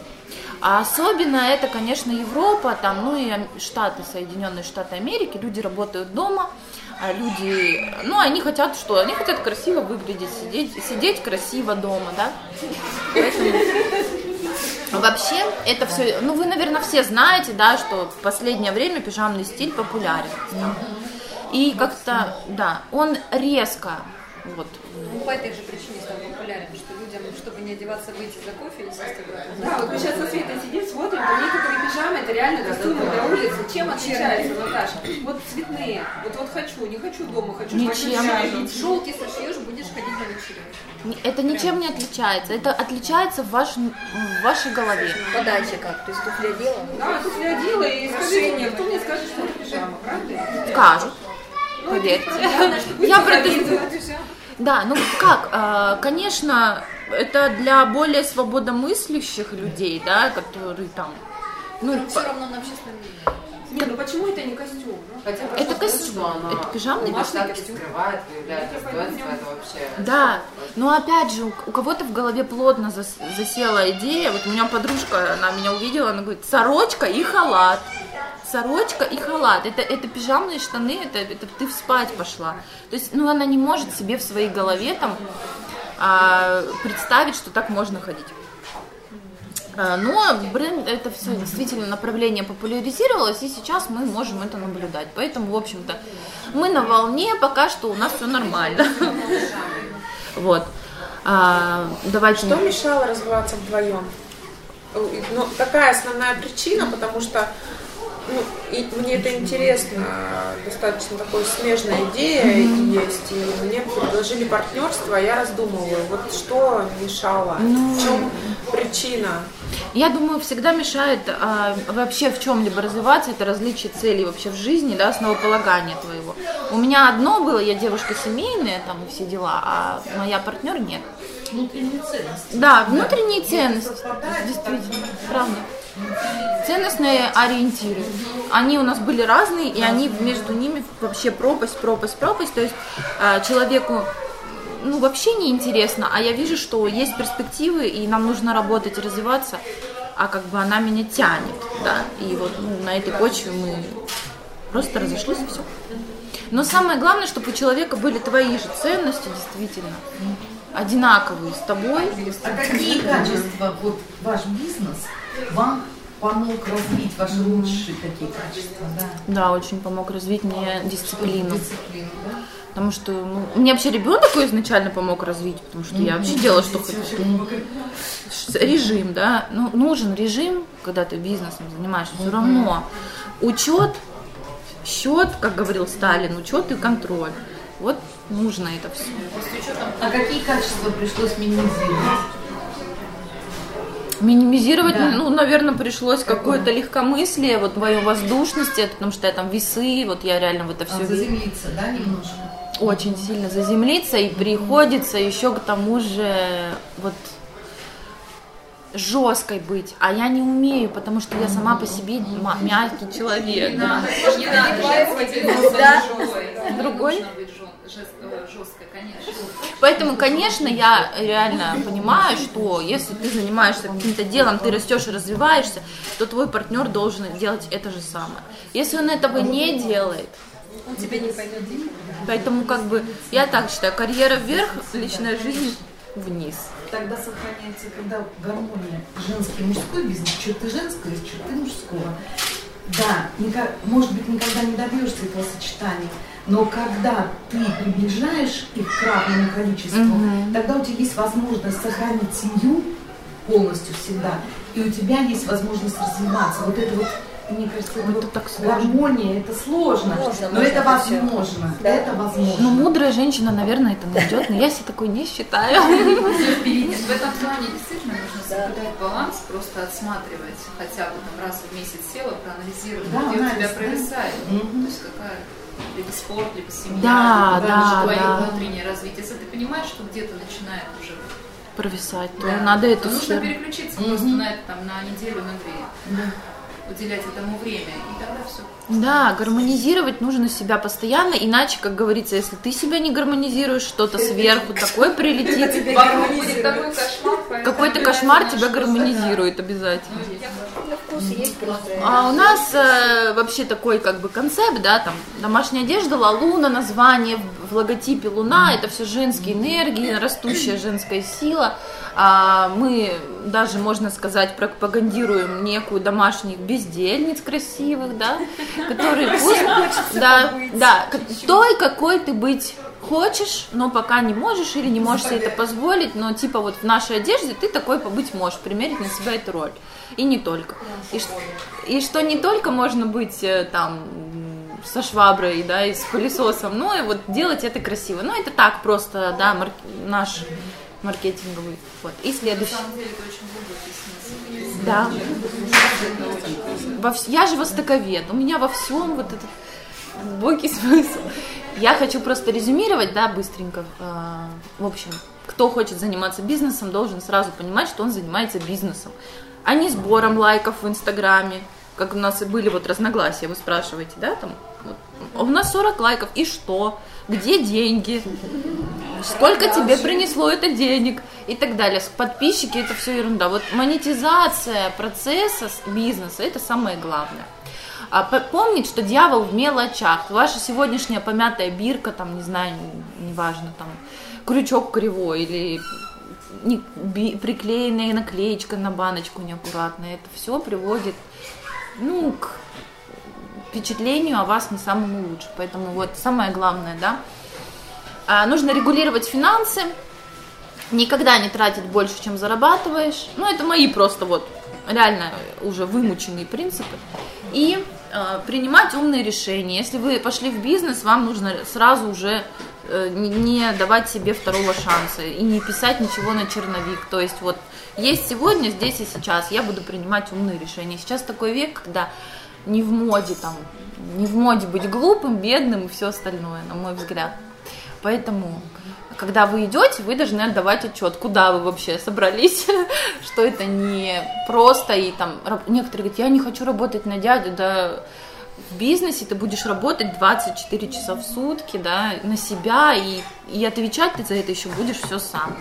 А особенно это, конечно, Европа, там, ну и Штаты, Соединенные Штаты Америки. Люди работают дома, а люди, ну, они хотят что? Они хотят красиво выглядеть, сидеть, сидеть красиво дома, да? Поэтому вообще, это все, ну вы, наверное, все знаете, да, что в последнее время пижамный стиль популярен. И как-то, да, он резко вот. Ну, по этой же причине стал популярен, что людям, чтобы не одеваться, выйти за кофе или сесть Да, вот мы сейчас со Светой сидим, смотрим, там некоторые пижамы, это реально костюмы для улицы. Чем отличается, Наташа? Вот цветные, вот вот хочу, не хочу дома, хочу Ничем. Шелки сошьешь, будешь ходить на вечеринку. Это ничем не отличается. Это отличается в, ваш, в вашей голове. Подача как? То есть туфли одела? Да, туфли одела, и скажи мне, кто мне скажет, что это пижама, правда? Скажут. Поверьте. Я протестую. Да, ну как, а, конечно, это для более свободомыслящих людей, да, которые там, ну, все равно на общественном не, ну почему это не костюм? Ну, хотя это костюм, она... это пижамный костюм. скрывает, достоинство, это вообще... Да, но опять же, у кого-то в голове плотно засела идея, вот у меня подружка, она меня увидела, она говорит, сорочка и халат сорочка и халат. Это, это пижамные штаны, это, это ты спать пошла. То есть, ну, она не может себе в своей голове там а, представить, что так можно ходить. А, но бренд, это все действительно направление популяризировалось, и сейчас мы можем это наблюдать. Поэтому, в общем-то, мы на волне, пока что у нас все нормально. Вот. А, давайте... Что мешало развиваться вдвоем? Ну, такая основная причина, потому что ну, и мне это интересно, достаточно такой смежная идея есть, и мне предложили партнерство, а я раздумываю, вот что мешало, ну, в чем причина? Я думаю, всегда мешает а, вообще в чем-либо развиваться, это различие целей вообще в жизни, да, основополагания твоего. У меня одно было, я девушка семейная, там и все дела, а моя партнер нет. Внутренние ценности. Да, внутренние ценности, действительно, правда ценностные ориентиры. Они у нас были разные, и они между ними вообще пропасть, пропасть, пропасть. То есть а, человеку ну, вообще не интересно, а я вижу, что есть перспективы, и нам нужно работать, развиваться, а как бы она меня тянет, да, и вот ну, на этой почве мы просто разошлись и все. Но самое главное, чтобы у человека были твои же ценности, действительно, одинаковые с тобой. А какие качества вот ваш бизнес вам помог развить ваши лучшие такие качества, да? Да, очень помог развить мне дисциплину. Дисциплину, да? Потому что ну, мне вообще ребенок изначально помог развить, потому что я вообще делала, что хочу. Режим, да. Ну, нужен режим, когда ты бизнесом занимаешься, все равно. Учет, счет, как говорил Сталин, учет и контроль. Вот нужно это все. А какие качества пришлось минимизировать? Минимизировать, да. ну, наверное, пришлось какое-то легкомыслие, вот мою воздушности, потому что я там весы, вот я реально в это все... А заземлиться, да, немножко? Очень сильно заземлиться, и приходится еще к тому же вот жесткой быть, а я не умею, потому что я сама по себе мягкий человек. Да. Другой? Конечно. Поэтому, конечно, я реально понимаю, что если ты занимаешься каким-то делом, ты растешь и развиваешься, то твой партнер должен делать это же самое. Если он этого не делает, он тебе не пойдет Поэтому, как бы, я так считаю, карьера вверх, личная жизнь вниз. Тогда сохраняется, когда гармония женский и мужской бизнес, черты женского и черты мужского. Да, никак, может быть, никогда не добьешься этого сочетания, но когда ты приближаешь их к равному количеству, угу. тогда у тебя есть возможность сохранить семью полностью всегда, и у тебя есть возможность развиваться. Вот это вот мне кажется, это, это так сложно. гармония, это сложно, можно, но это возможно, да. это возможно. Ну, мудрая женщина, наверное, это найдет, но я себя такой не считаю. В этом плане действительно нужно соблюдать баланс, просто отсматривать хотя бы там раз в месяц села, проанализировать, где у тебя провисает, то есть какая либо спорт, либо семья, да, либо да, твое да. внутреннее развитие. Если ты понимаешь, что где-то начинает уже провисать, то да. надо это Нужно переключиться просто на это там на неделю, на две. Да уделять этому время, и тогда все. Да, гармонизировать нужно себя постоянно, иначе, как говорится, если ты себя не гармонизируешь, что-то сверху такое прилетит. Какой-то кошмар тебя гармонизирует обязательно. Вкусы есть просто. А у нас э, вообще такой как бы концепт, да, там домашняя одежда, лалуна, название в логотипе луна, это все женские энергии, растущая женская сила. А мы даже, можно сказать, пропагандируем некую домашних бездельниц красивых, да, которые пусть, да, да, той, какой ты быть хочешь, но пока не можешь или не можешь себе это позволить, но типа вот в нашей одежде ты такой побыть можешь, примерить на себя эту роль. И не только. И, и что не только можно быть э, там со шваброй, да, и с пылесосом, но и вот делать это красиво. Ну, это так просто, да, марк... наш маркетинговый. Вот. И следующий. Да. Во. Я же востоковед, у меня во всем вот этот глубокий смысл. Я хочу просто резюмировать, да, быстренько. А, в общем, кто хочет заниматься бизнесом, должен сразу понимать, что он занимается бизнесом, а не сбором лайков в Инстаграме, как у нас и были вот разногласия, вы спрашиваете, да, там, вот, у нас 40 лайков, и что? Где деньги? Сколько тебе принесло это денег? И так далее. Подписчики это все ерунда. Вот монетизация процесса бизнеса это самое главное. А помнить, что дьявол в мелочах. Ваша сегодняшняя помятая бирка, там, не знаю, неважно, там, крючок кривой или не, би, приклеенная наклеечка на баночку неаккуратная. Это все приводит, ну, к впечатлению о вас не самому лучше. Поэтому вот самое главное, да, а, нужно регулировать финансы, никогда не тратить больше, чем зарабатываешь. Ну, это мои просто вот реально уже вымученные принципы. И принимать умные решения. Если вы пошли в бизнес, вам нужно сразу уже э, не давать себе второго шанса и не писать ничего на черновик. То есть вот есть сегодня, здесь и сейчас, я буду принимать умные решения. Сейчас такой век, когда не в моде там, не в моде быть глупым, бедным и все остальное, на мой взгляд. Поэтому когда вы идете, вы должны отдавать отчет, куда вы вообще собрались, что это не просто и там некоторые говорят, я не хочу работать на дядю, да в бизнесе ты будешь работать 24 часа в сутки, да, на себя, и, и отвечать ты за это еще будешь все сам.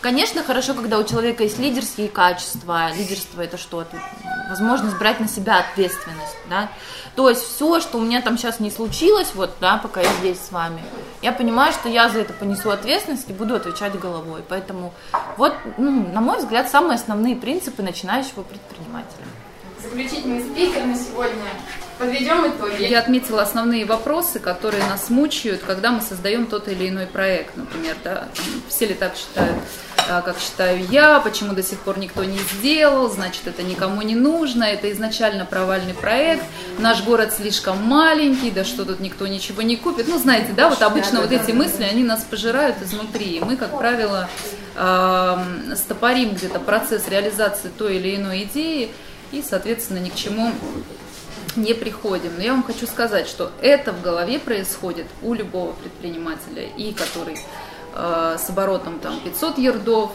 Конечно, хорошо, когда у человека есть лидерские качества. Лидерство это что? Это возможность брать на себя ответственность, да. То есть все, что у меня там сейчас не случилось, вот, да, пока я здесь с вами, я понимаю, что я за это понесу ответственность и буду отвечать головой. Поэтому вот, ну, на мой взгляд, самые основные принципы начинающего предпринимателя. Заключительный спикер на сегодня Подведем итоги. Я отметила основные вопросы, которые нас мучают, когда мы создаем тот или иной проект. Например, да, все ли так считают, а, как считаю я, почему до сих пор никто не сделал, значит, это никому не нужно, это изначально провальный проект, наш город слишком маленький, да что тут никто ничего не купит. Ну, знаете, да, вот обычно вот эти мысли, они нас пожирают изнутри. И мы, как правило, стопорим где-то процесс реализации той или иной идеи, и, соответственно, ни к чему не приходим. Но я вам хочу сказать, что это в голове происходит у любого предпринимателя, и который э, с оборотом там 500 ярдов,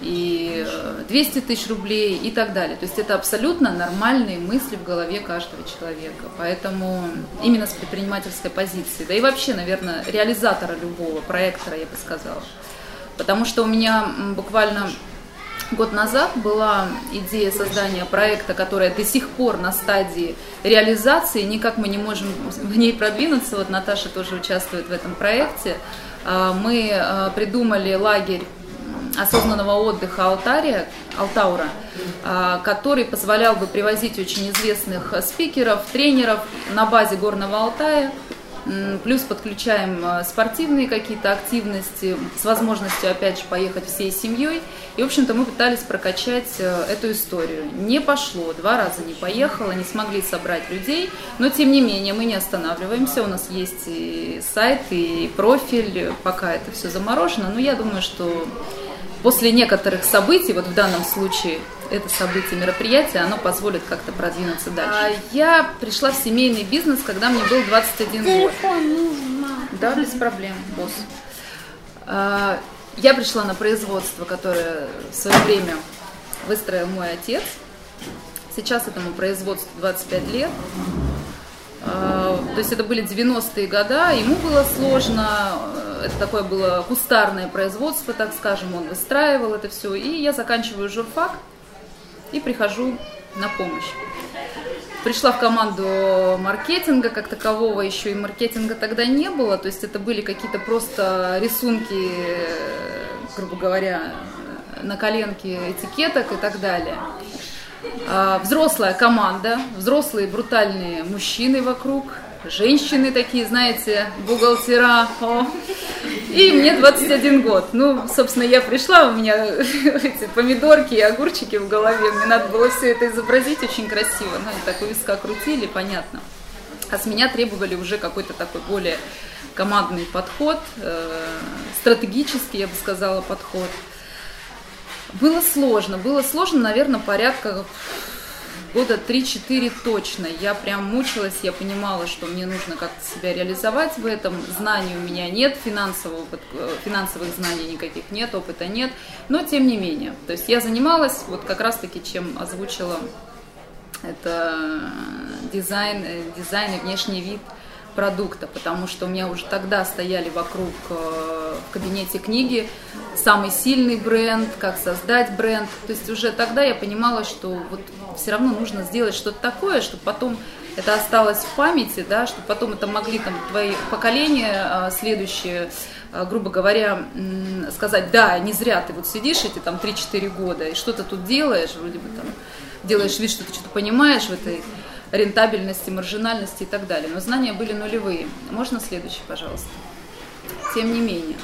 и 200 э, тысяч рублей и так далее. То есть это абсолютно нормальные мысли в голове каждого человека. Поэтому именно с предпринимательской позиции, да и вообще, наверное, реализатора любого проекта, я бы сказала. Потому что у меня буквально Год назад была идея создания проекта, которая до сих пор на стадии реализации, никак мы не можем в ней продвинуться. Вот Наташа тоже участвует в этом проекте. А, мы а, придумали лагерь осознанного отдыха Алтария, Алтаура, а, который позволял бы привозить очень известных спикеров, тренеров на базе Горного Алтая Плюс подключаем э, спортивные какие-то активности с возможностью, опять же, поехать всей семьей. И, в общем-то, мы пытались прокачать э, эту историю. Не пошло, два раза не поехало, не смогли собрать людей. Но, тем не менее, мы не останавливаемся. У нас есть и сайт, и профиль. Пока это все заморожено. Но я думаю, что после некоторых событий, вот в данном случае это событие, мероприятие, оно позволит как-то продвинуться дальше. А я пришла в семейный бизнес, когда мне был 21 год. Да, без проблем, босс. А, я пришла на производство, которое в свое время выстроил мой отец. Сейчас этому производству 25 лет. А, то есть это были 90-е года, ему было сложно, это такое было кустарное производство, так скажем, он выстраивал это все. И я заканчиваю журфак, и прихожу на помощь. Пришла в команду маркетинга, как такового еще и маркетинга тогда не было, то есть это были какие-то просто рисунки, э, грубо говоря, на коленке этикеток и так далее. А, взрослая команда, взрослые брутальные мужчины вокруг, женщины такие, знаете, бухгалтера. О. И мне 21 год. Ну, собственно, я пришла, у меня эти помидорки и огурчики в голове. Мне надо было все это изобразить очень красиво. Ну, так у виска крутили, понятно. А с меня требовали уже какой-то такой более командный подход, э, стратегический, я бы сказала, подход. Было сложно, было сложно, наверное, порядка года 3-4 точно. Я прям мучилась, я понимала, что мне нужно как-то себя реализовать в этом. Знаний у меня нет, финансового, э, финансовых знаний никаких нет, опыта нет. Но тем не менее. То есть я занималась вот как раз-таки, чем озвучила это дизайн, э, дизайн и внешний вид – продукта, потому что у меня уже тогда стояли вокруг э, в кабинете книги самый сильный бренд, как создать бренд. То есть уже тогда я понимала, что вот все равно нужно сделать что-то такое, чтобы потом это осталось в памяти, да, чтобы потом это могли там твои поколения э, следующие э, грубо говоря, сказать, да, не зря ты вот сидишь эти там 3-4 года и что то тут делаешь, вроде бы там делаешь вид, что ты что-то понимаешь в этой рентабельности, маржинальности и так далее. Но знания были нулевые. Можно следующий, пожалуйста? Тем не менее.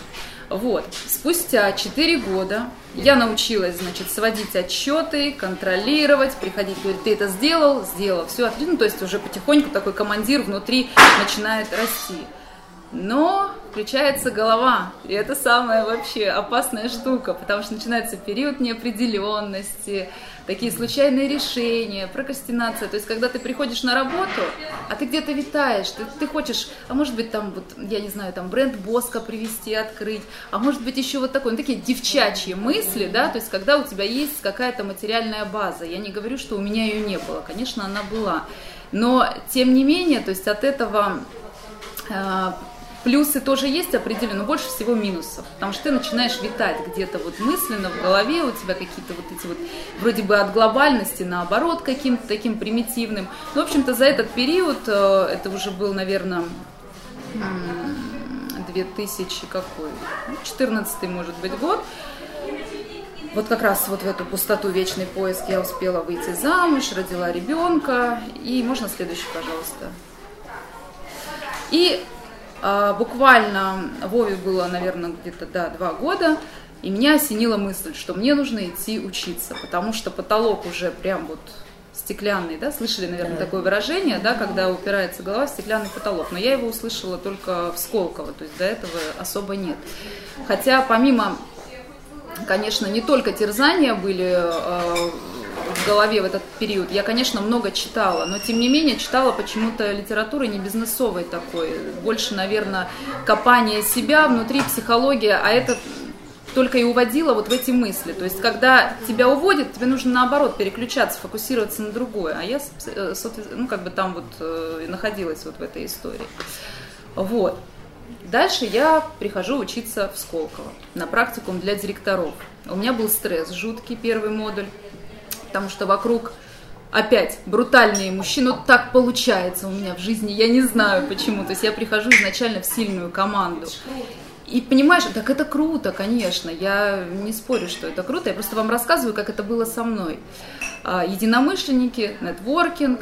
Вот, спустя 4 года я научилась, значит, сводить отчеты, контролировать, приходить, говорить, ты это сделал, сделал, все отлично, то есть уже потихоньку такой командир внутри начинает расти. Но включается голова, и это самая вообще опасная штука, потому что начинается период неопределенности, такие случайные решения, прокрастинация. То есть, когда ты приходишь на работу, а ты где-то витаешь, ты, ты хочешь, а может быть, там, вот, я не знаю, там, бренд Боска привести, открыть, а может быть, еще вот такой, ну, такие девчачьи мысли, да, то есть, когда у тебя есть какая-то материальная база. Я не говорю, что у меня ее не было, конечно, она была. Но, тем не менее, то есть, от этого э, Плюсы тоже есть определенно, но больше всего минусов, потому что ты начинаешь витать где-то вот мысленно в голове, у тебя какие-то вот эти вот вроде бы от глобальности наоборот каким-то таким примитивным. Ну, в общем-то, за этот период, э, это уже был, наверное, 2000 какой, 14 ну, может быть год, вот как раз вот в эту пустоту вечный поиск я успела выйти замуж, родила ребенка. И можно следующий, пожалуйста. И а, буквально Вове было, наверное, где-то да, два года, и меня осенила мысль, что мне нужно идти учиться, потому что потолок уже прям вот стеклянный, да, слышали, наверное, да. такое выражение, да, когда упирается голова в стеклянный потолок, но я его услышала только в Сколково, то есть до этого особо нет. Хотя помимо, конечно, не только терзания были а, в голове в этот период. Я, конечно, много читала, но тем не менее читала почему-то литературы не бизнесовой такой. Больше, наверное, копание себя внутри, психология, а это только и уводила вот в эти мысли. То есть, когда тебя уводят, тебе нужно наоборот переключаться, фокусироваться на другое. А я, э, ну, как бы там вот э, находилась вот в этой истории. Вот. Дальше я прихожу учиться в Сколково на практикум для директоров. У меня был стресс, жуткий первый модуль потому что вокруг опять брутальные мужчины. Вот так получается у меня в жизни, я не знаю почему. То есть я прихожу изначально в сильную команду. И понимаешь, так это круто, конечно, я не спорю, что это круто, я просто вам рассказываю, как это было со мной. А, единомышленники, нетворкинг,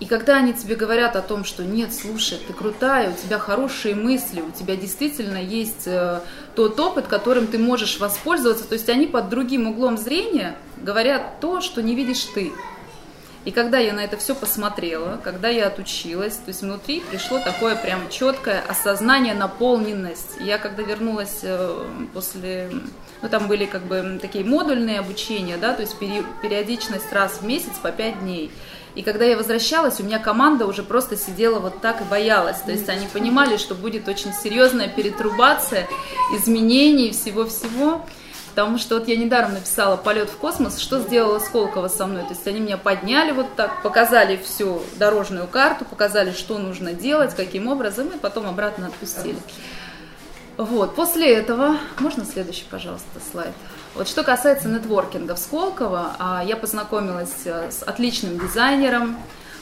и когда они тебе говорят о том, что нет, слушай, ты крутая, у тебя хорошие мысли, у тебя действительно есть э, тот опыт, которым ты можешь воспользоваться, то есть они под другим углом зрения говорят то, что не видишь ты. И когда я на это все посмотрела, когда я отучилась, то есть внутри пришло такое прям четкое осознание, наполненность. Я когда вернулась э, после, ну там были как бы такие модульные обучения, да, то есть периодичность раз в месяц по пять дней. И когда я возвращалась, у меня команда уже просто сидела вот так и боялась. То есть они понимали, что будет очень серьезная перетрубация изменений всего-всего. Потому что вот я недаром написала «Полет в космос», что сделала Сколково со мной. То есть они меня подняли вот так, показали всю дорожную карту, показали, что нужно делать, каким образом, и потом обратно отпустили. Вот, после этого, можно следующий, пожалуйста, слайд? Вот что касается нетворкинга в Сколково, а, я познакомилась э, с отличным дизайнером,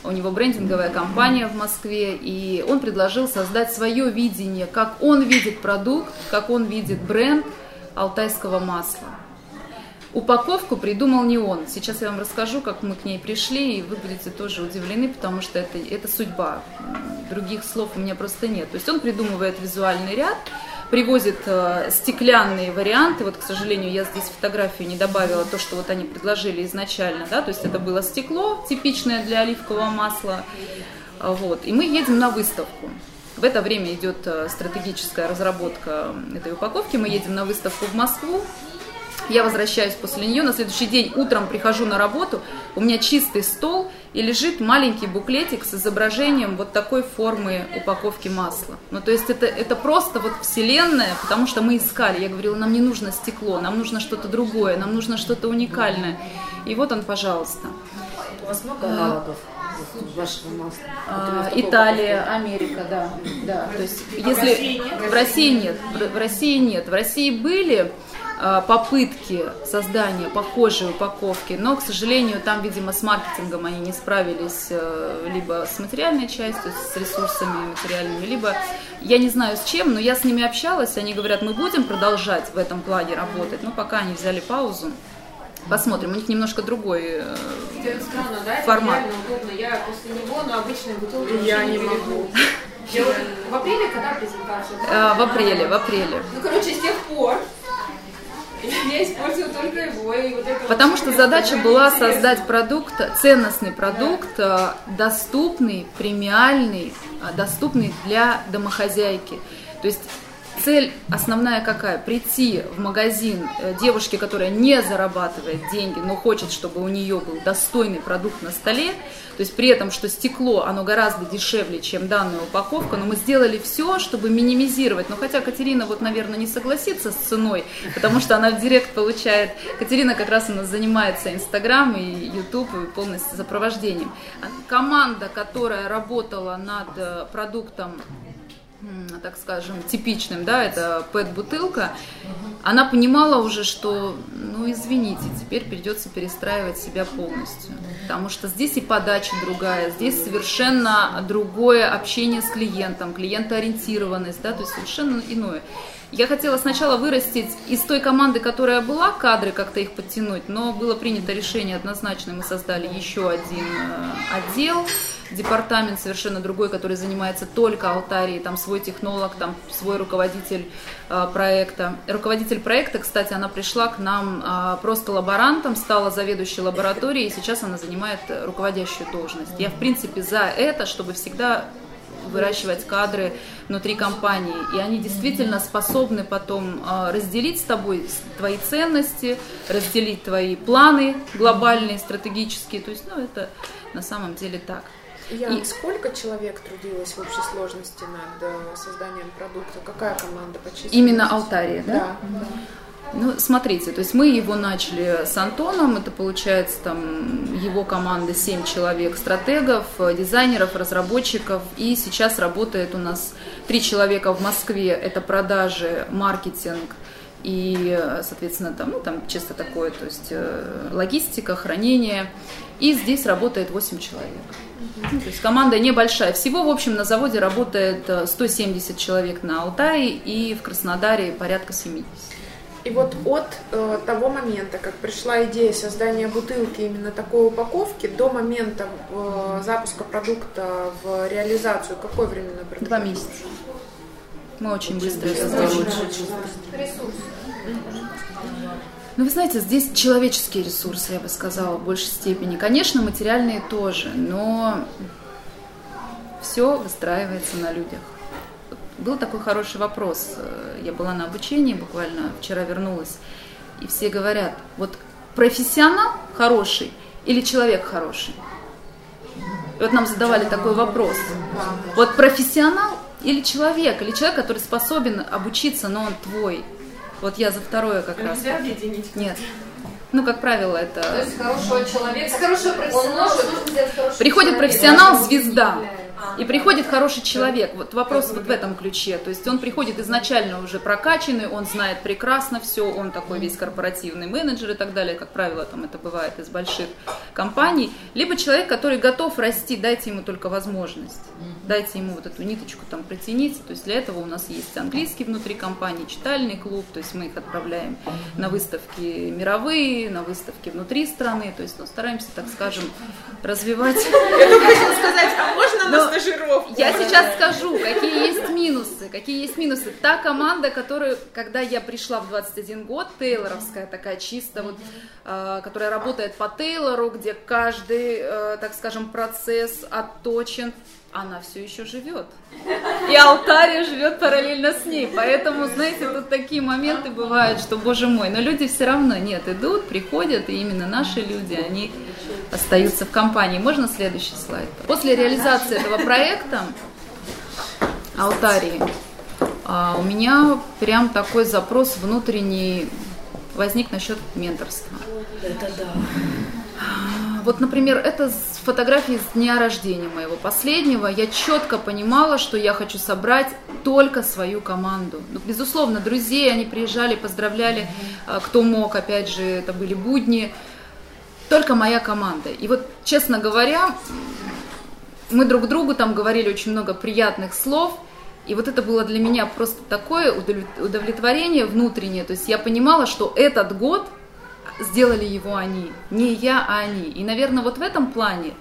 у него брендинговая компания в Москве, и он предложил создать свое видение, как он видит продукт, как он видит бренд алтайского масла. Упаковку придумал не он. Сейчас я вам расскажу, как мы к ней пришли, и вы будете тоже удивлены, потому что это, это судьба. Других слов у меня просто нет. То есть он придумывает визуальный ряд, привозит э, стеклянные варианты. Вот, к сожалению, я здесь фотографию не добавила, то, что вот они предложили изначально, да, то есть это было стекло, типичное для оливкового масла. Вот. И мы едем на выставку. В это время идет э, стратегическая разработка этой упаковки. Мы едем на выставку в Москву. Я возвращаюсь после нее, на следующий день утром прихожу на работу, у меня чистый стол и лежит маленький буклетик с изображением вот такой формы упаковки масла. Ну, то есть это, это просто вот вселенная, потому что мы искали. Я говорила, нам не нужно стекло, нам нужно что-то другое, нам нужно что-то уникальное. И вот он, пожалуйста. У вас много аналогов? вашего масла? А, Италия, Америка, да, да. То есть, а если в России нет, в России нет, в России были попытки создания похожей упаковки, но, к сожалению, там, видимо, с маркетингом они не справились э, либо с материальной частью, с ресурсами материальными, либо я не знаю с чем, но я с ними общалась, они говорят, мы будем продолжать в этом плане работать, но пока они взяли паузу. Посмотрим, у них немножко другой э, странно, да? формат. Это удобно. Я после него на обычной бутылке я не могу. Я в апреле, когда презентация? А, в апреле, в апреле. Ну, короче, с тех пор я использую только его. И вот это Потому что задача была создать продукт, ценностный продукт, э, доступный, премиальный, э, доступный для домохозяйки. То есть Цель основная какая? Прийти в магазин э, девушке, которая не зарабатывает деньги, но хочет, чтобы у нее был достойный продукт на столе, то есть при этом, что стекло, оно гораздо дешевле, чем данная упаковка, но мы сделали все, чтобы минимизировать. Но хотя Катерина вот, наверное, не согласится с ценой, потому что она в директ получает. Катерина как раз у нас занимается Инстаграм и Ютуб и полностью сопровождением. Команда, которая работала над э, продуктом так скажем, типичным, да, это пэт-бутылка, она понимала уже, что, ну, извините, теперь придется перестраивать себя полностью. Потому что здесь и подача другая, здесь совершенно другое общение с клиентом, клиентоориентированность, да, то есть совершенно иное. Я хотела сначала вырастить из той команды, которая была, кадры как-то их подтянуть, но было принято решение однозначно, мы создали еще один э, отдел, департамент совершенно другой, который занимается только алтарией, там свой технолог, там свой руководитель э, проекта. Руководитель проекта, кстати, она пришла к нам э, просто лаборантом, стала заведующей лабораторией, и сейчас она занимает руководящую должность. Я, в принципе, за это, чтобы всегда выращивать кадры внутри компании. И они действительно способны потом э, разделить с тобой твои ценности, разделить твои планы глобальные, стратегические. То есть, ну, это на самом деле так. Ян, и сколько человек трудилось в общей сложности над э, созданием продукта? Какая команда по численности? Именно Алтария, да? Да. да. Ну, смотрите, то есть мы его начали с Антоном, это получается там его команда 7 человек, стратегов, дизайнеров, разработчиков, и сейчас работает у нас три человека в Москве, это продажи, маркетинг, и, соответственно, там, ну, там чисто такое, то есть э, логистика, хранение. И здесь работает 8 человек. Ну, то есть команда небольшая. Всего, в общем, на заводе работает 170 э, человек на Алтае и в Краснодаре порядка 70. И вот от э, того момента, как пришла идея создания бутылки именно такой упаковки, до момента э, запуска продукта в реализацию, какой временной промежуток? Два месяца. Мы очень быстро это сделали. Ну, вы знаете, здесь человеческие ресурсы, я бы сказала, в большей степени. Конечно, материальные тоже, но все выстраивается на людях. Был такой хороший вопрос. Я была на обучении, буквально вчера вернулась, и все говорят, вот профессионал хороший или человек хороший? И вот нам задавали такой вопрос. Вот профессионал или человек, или человек, который способен обучиться, но он твой. Вот я за второе как раз. Нельзя объединить? Нет. Ну, как правило, это... То есть хорошего человека, хорошего профессионала Приходит профессионал, звезда. И приходит хороший человек. Вот вопрос вот в этом ключе. То есть он приходит изначально уже прокачанный, он знает прекрасно все, он такой весь корпоративный менеджер и так далее. Как правило, там это бывает из больших компаний. Либо человек, который готов расти, дайте ему только возможность. Дайте ему вот эту ниточку там протяните. То есть для этого у нас есть английский внутри компании, читальный клуб. То есть мы их отправляем на выставки мировые, на выставки внутри страны. То есть ну, стараемся, так скажем, развивать. Я хотела сказать, а можно на стажировку? Я сейчас скажу, какие есть минусы. Какие есть минусы. Та команда, которую, когда я пришла в 21 год, Тейлоровская такая чисто, вот, э, которая работает по Тейлору, где каждый, э, так скажем, процесс отточен, она все еще живет. И Алтария живет параллельно с ней. Поэтому, знаете, тут такие моменты бывают, что, боже мой, но люди все равно нет, идут, приходят, и именно наши люди, они остаются в компании. Можно следующий слайд? После реализации этого проекта Алтарии а, у меня прям такой запрос внутренний возник насчет менторства. Это да. Вот, например, это фотографии с дня рождения моего последнего. Я четко понимала, что я хочу собрать только свою команду. Ну, безусловно, друзей, они приезжали, поздравляли, а, кто мог, опять же, это были будни. Только моя команда. И вот, честно говоря, мы друг другу там говорили очень много приятных слов, и вот это было для меня просто такое удовлетворение внутреннее. То есть я понимала, что этот год – сделали его они, не я, а они. И, наверное, вот в этом плане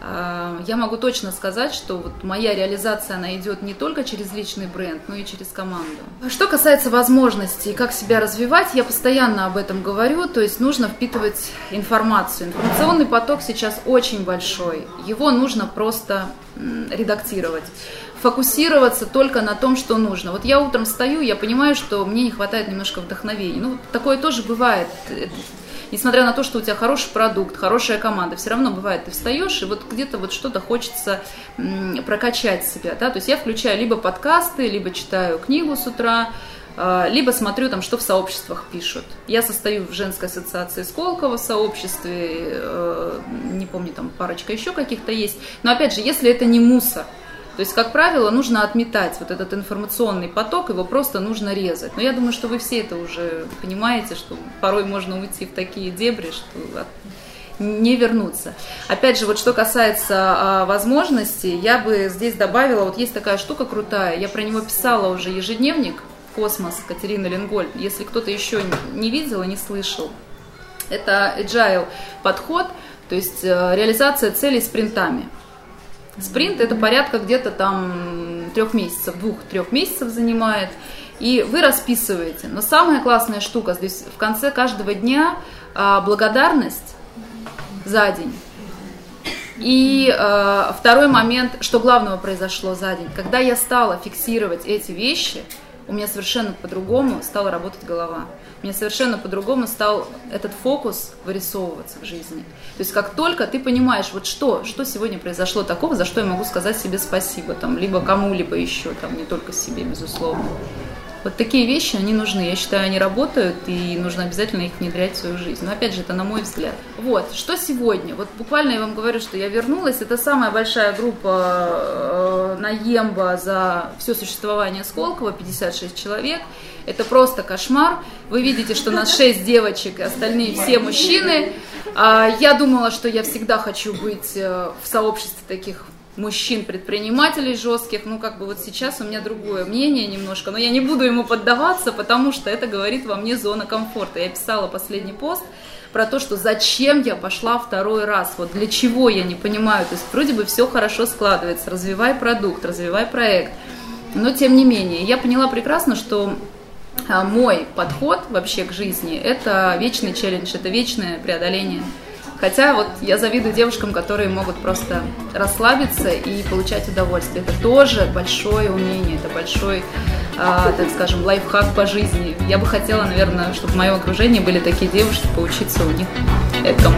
э, я могу точно сказать, что вот моя реализация, она идет не только через личный бренд, но и через команду. Что касается возможностей, как себя развивать, я постоянно об этом говорю, то есть нужно впитывать информацию. Информационный поток сейчас очень большой, его нужно просто редактировать фокусироваться только на том, что нужно. Вот я утром встаю, я понимаю, что мне не хватает немножко вдохновения. Ну, такое тоже бывает. Несмотря на то, что у тебя хороший продукт, хорошая команда, все равно бывает, ты встаешь, и вот где-то вот что-то хочется прокачать себя. Да? То есть я включаю либо подкасты, либо читаю книгу с утра, а, либо смотрю там, что в сообществах пишут. Я состою в женской ассоциации Сколково в сообществе, э, не помню, там парочка еще каких-то есть. Но опять же, если это не мусор, то есть, как правило, нужно отметать вот этот информационный поток, его просто нужно резать. Но я думаю, что вы все это уже понимаете, что порой можно уйти в такие дебри, что не вернуться. Опять же, вот что касается а, возможностей, я бы здесь добавила, вот есть такая штука крутая, я про него писала уже ежедневник, «Космос» Катерины Ленгольд. Если кто-то еще не видел и не слышал, это agile подход, то есть э, реализация целей спринтами. Спринт это порядка где-то там трех месяцев, двух-трех месяцев занимает. И вы расписываете. Но самая классная штука здесь в конце каждого дня а, благодарность за день. И э, второй момент, что главного произошло за день. Когда я стала фиксировать эти вещи, у меня совершенно по-другому стала работать голова. Меня совершенно по-другому стал этот фокус вырисовываться в жизни. То есть как только ты понимаешь, вот что, что сегодня произошло такого, за что я могу сказать себе спасибо, там, либо кому-либо еще, там, не только себе, безусловно. Вот такие вещи, они нужны. Я считаю, они работают, и нужно обязательно их внедрять в свою жизнь. Но опять же, это на мой взгляд. Вот, что сегодня? Вот буквально я вам говорю, что я вернулась. Это самая большая группа э, на Емба за все существование Сколково, 56 человек. Это просто кошмар. Вы видите, что нас 6 девочек, остальные все мужчины. А, я думала, что я всегда хочу быть э, в сообществе таких мужчин-предпринимателей жестких, ну как бы вот сейчас у меня другое мнение немножко, но я не буду ему поддаваться, потому что это говорит во мне зона комфорта. Я писала последний пост про то, что зачем я пошла второй раз, вот для чего я не понимаю, то есть вроде бы все хорошо складывается, развивай продукт, развивай проект, но тем не менее, я поняла прекрасно, что а, мой подход вообще к жизни – это вечный челлендж, это вечное преодоление Хотя вот я завидую девушкам, которые могут просто расслабиться и получать удовольствие. Это тоже большое умение, это большой, э, так скажем, лайфхак по жизни. Я бы хотела, наверное, чтобы в моем окружении были такие девушки, поучиться у них этому.